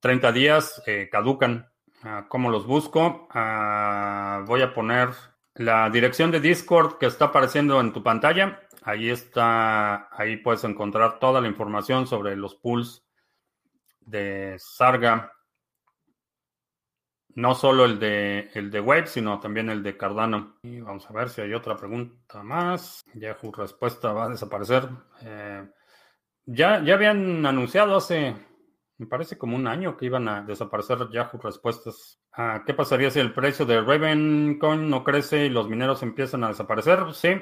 30 días, eh, caducan. Ah, ¿Cómo los busco? Ah, voy a poner la dirección de Discord que está apareciendo en tu pantalla. Ahí está, ahí puedes encontrar toda la información sobre los pools de Sarga no solo el de, el de Wave, sino también el de Cardano. Y vamos a ver si hay otra pregunta más. Yahoo Respuesta va a desaparecer. Eh, ya, ya habían anunciado hace, me parece como un año que iban a desaparecer Yahoo Respuestas. Ah, ¿Qué pasaría si el precio de Ravencoin no crece y los mineros empiezan a desaparecer? Sí.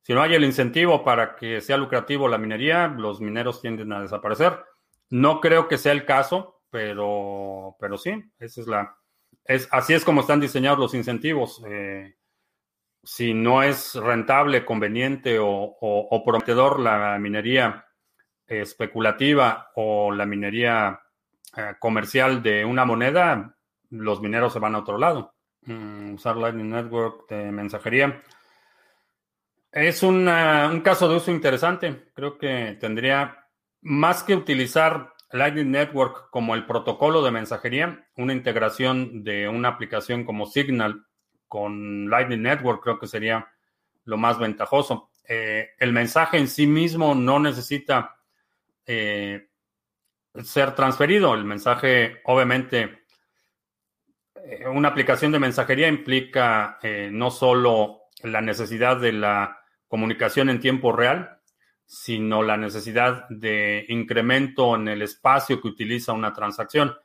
Si no hay el incentivo para que sea lucrativo la minería, los mineros tienden a desaparecer. No creo que sea el caso, pero, pero sí, esa es la, es, así es como están diseñados los incentivos. Eh, si no es rentable, conveniente o, prometedor la minería especulativa o la minería eh, comercial de una moneda, los mineros se van a otro lado. Mm, usar Lightning Network de mensajería. Es un caso de uso interesante. Creo que tendría más que utilizar Lightning Network como el protocolo de mensajería, una integración de una aplicación como Signal con Lightning Network creo que sería lo más ventajoso. Eh, el mensaje en sí mismo no necesita eh, ser transferido. El mensaje, obviamente, eh, una aplicación de mensajería implica no solo la necesidad de la comunicación en tiempo real, sino la necesidad de incremento en el espacio que utiliza una transacción.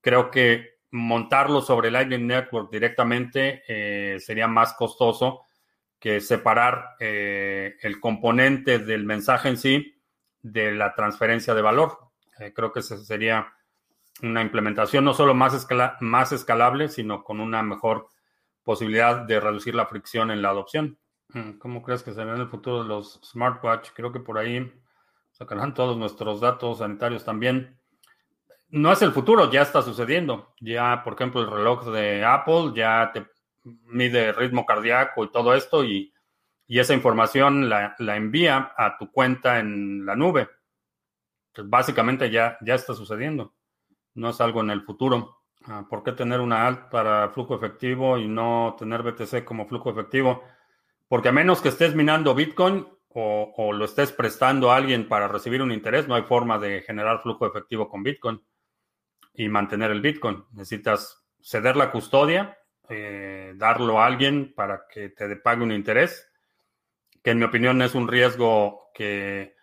Creo que montarlo sobre Lightning Network directamente eh, sería más costoso que separar eh, el componente del mensaje en sí de la transferencia de valor. Eh, creo que esa sería una implementación no solo más, más escalable, sino con una mejor posibilidad de reducir la fricción en la adopción. Mm, ¿Cómo crees que será en el futuro de los smartwatch? Creo que por ahí sacarán todos nuestros datos sanitarios también. No es el futuro, ya está sucediendo. Ya, por ejemplo, el reloj de Apple ya te mide ritmo cardíaco y todo esto y, esa información la, envía a tu cuenta en la nube. Entonces, básicamente ya, ya está sucediendo. No es algo en el futuro. Ah, ¿Por qué tener una alt para flujo efectivo y no tener BTC como flujo efectivo? Porque a menos que estés minando Bitcoin o, lo estés prestando a alguien para recibir un interés, no hay forma de generar flujo efectivo con Bitcoin y mantener el Bitcoin. Necesitas ceder la custodia, eh, darlo a alguien para que te pague un interés, que en mi opinión es un riesgo que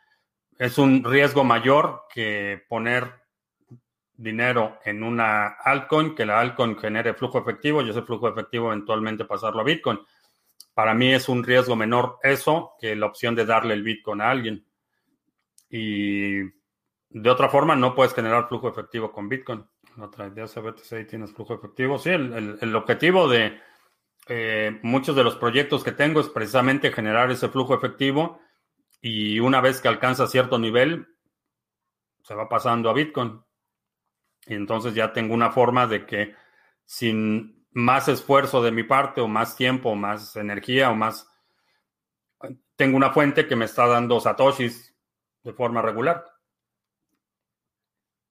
es un riesgo mayor que poner dinero en una altcoin, que la altcoin genere flujo efectivo y ese flujo efectivo eventualmente pasarlo a Bitcoin. Para mí es un riesgo menor eso que la opción de darle el Bitcoin a alguien. Y de otra forma no puedes generar flujo efectivo con Bitcoin. Otra idea es si tienes flujo efectivo. Sí, el, objetivo de eh, muchos de los proyectos que tengo es precisamente generar ese flujo efectivo y una vez que alcanza cierto nivel, se va pasando a Bitcoin. Y entonces ya tengo una forma de que sin más esfuerzo de mi parte o más tiempo, o más energía o más... Tengo una fuente que me está dando satoshis de forma regular.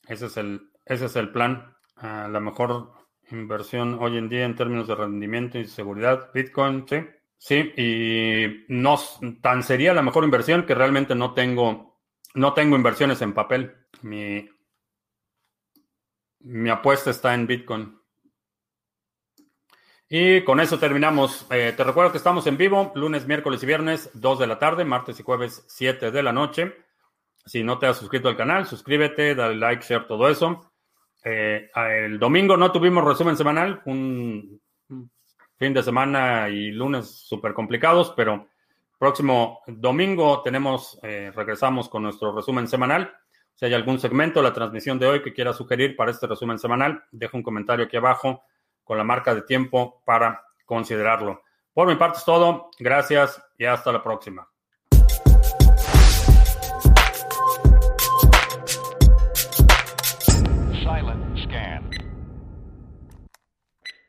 Ese es el, ese es el plan. La mejor inversión hoy en día en términos de rendimiento y seguridad, Bitcoin, sí. Sí, y no tan sería la mejor inversión que realmente no tengo, no tengo inversiones en papel. Mi, mi apuesta está en Bitcoin. Y con eso terminamos. Eh, te recuerdo que estamos en vivo lunes, miércoles y viernes, 2 de la tarde, martes y jueves, 7 de la noche. Si no te has suscrito al canal, suscríbete, dale like, share, todo eso. Eh, el domingo no tuvimos resumen semanal, un fin de semana y lunes súper complicados, pero próximo domingo tenemos, eh, regresamos con nuestro resumen semanal. Si hay algún segmento la transmisión de hoy que quiera sugerir para este resumen semanal, deja un comentario aquí abajo con la marca de tiempo para considerarlo. Por mi parte es todo. Gracias y hasta la próxima.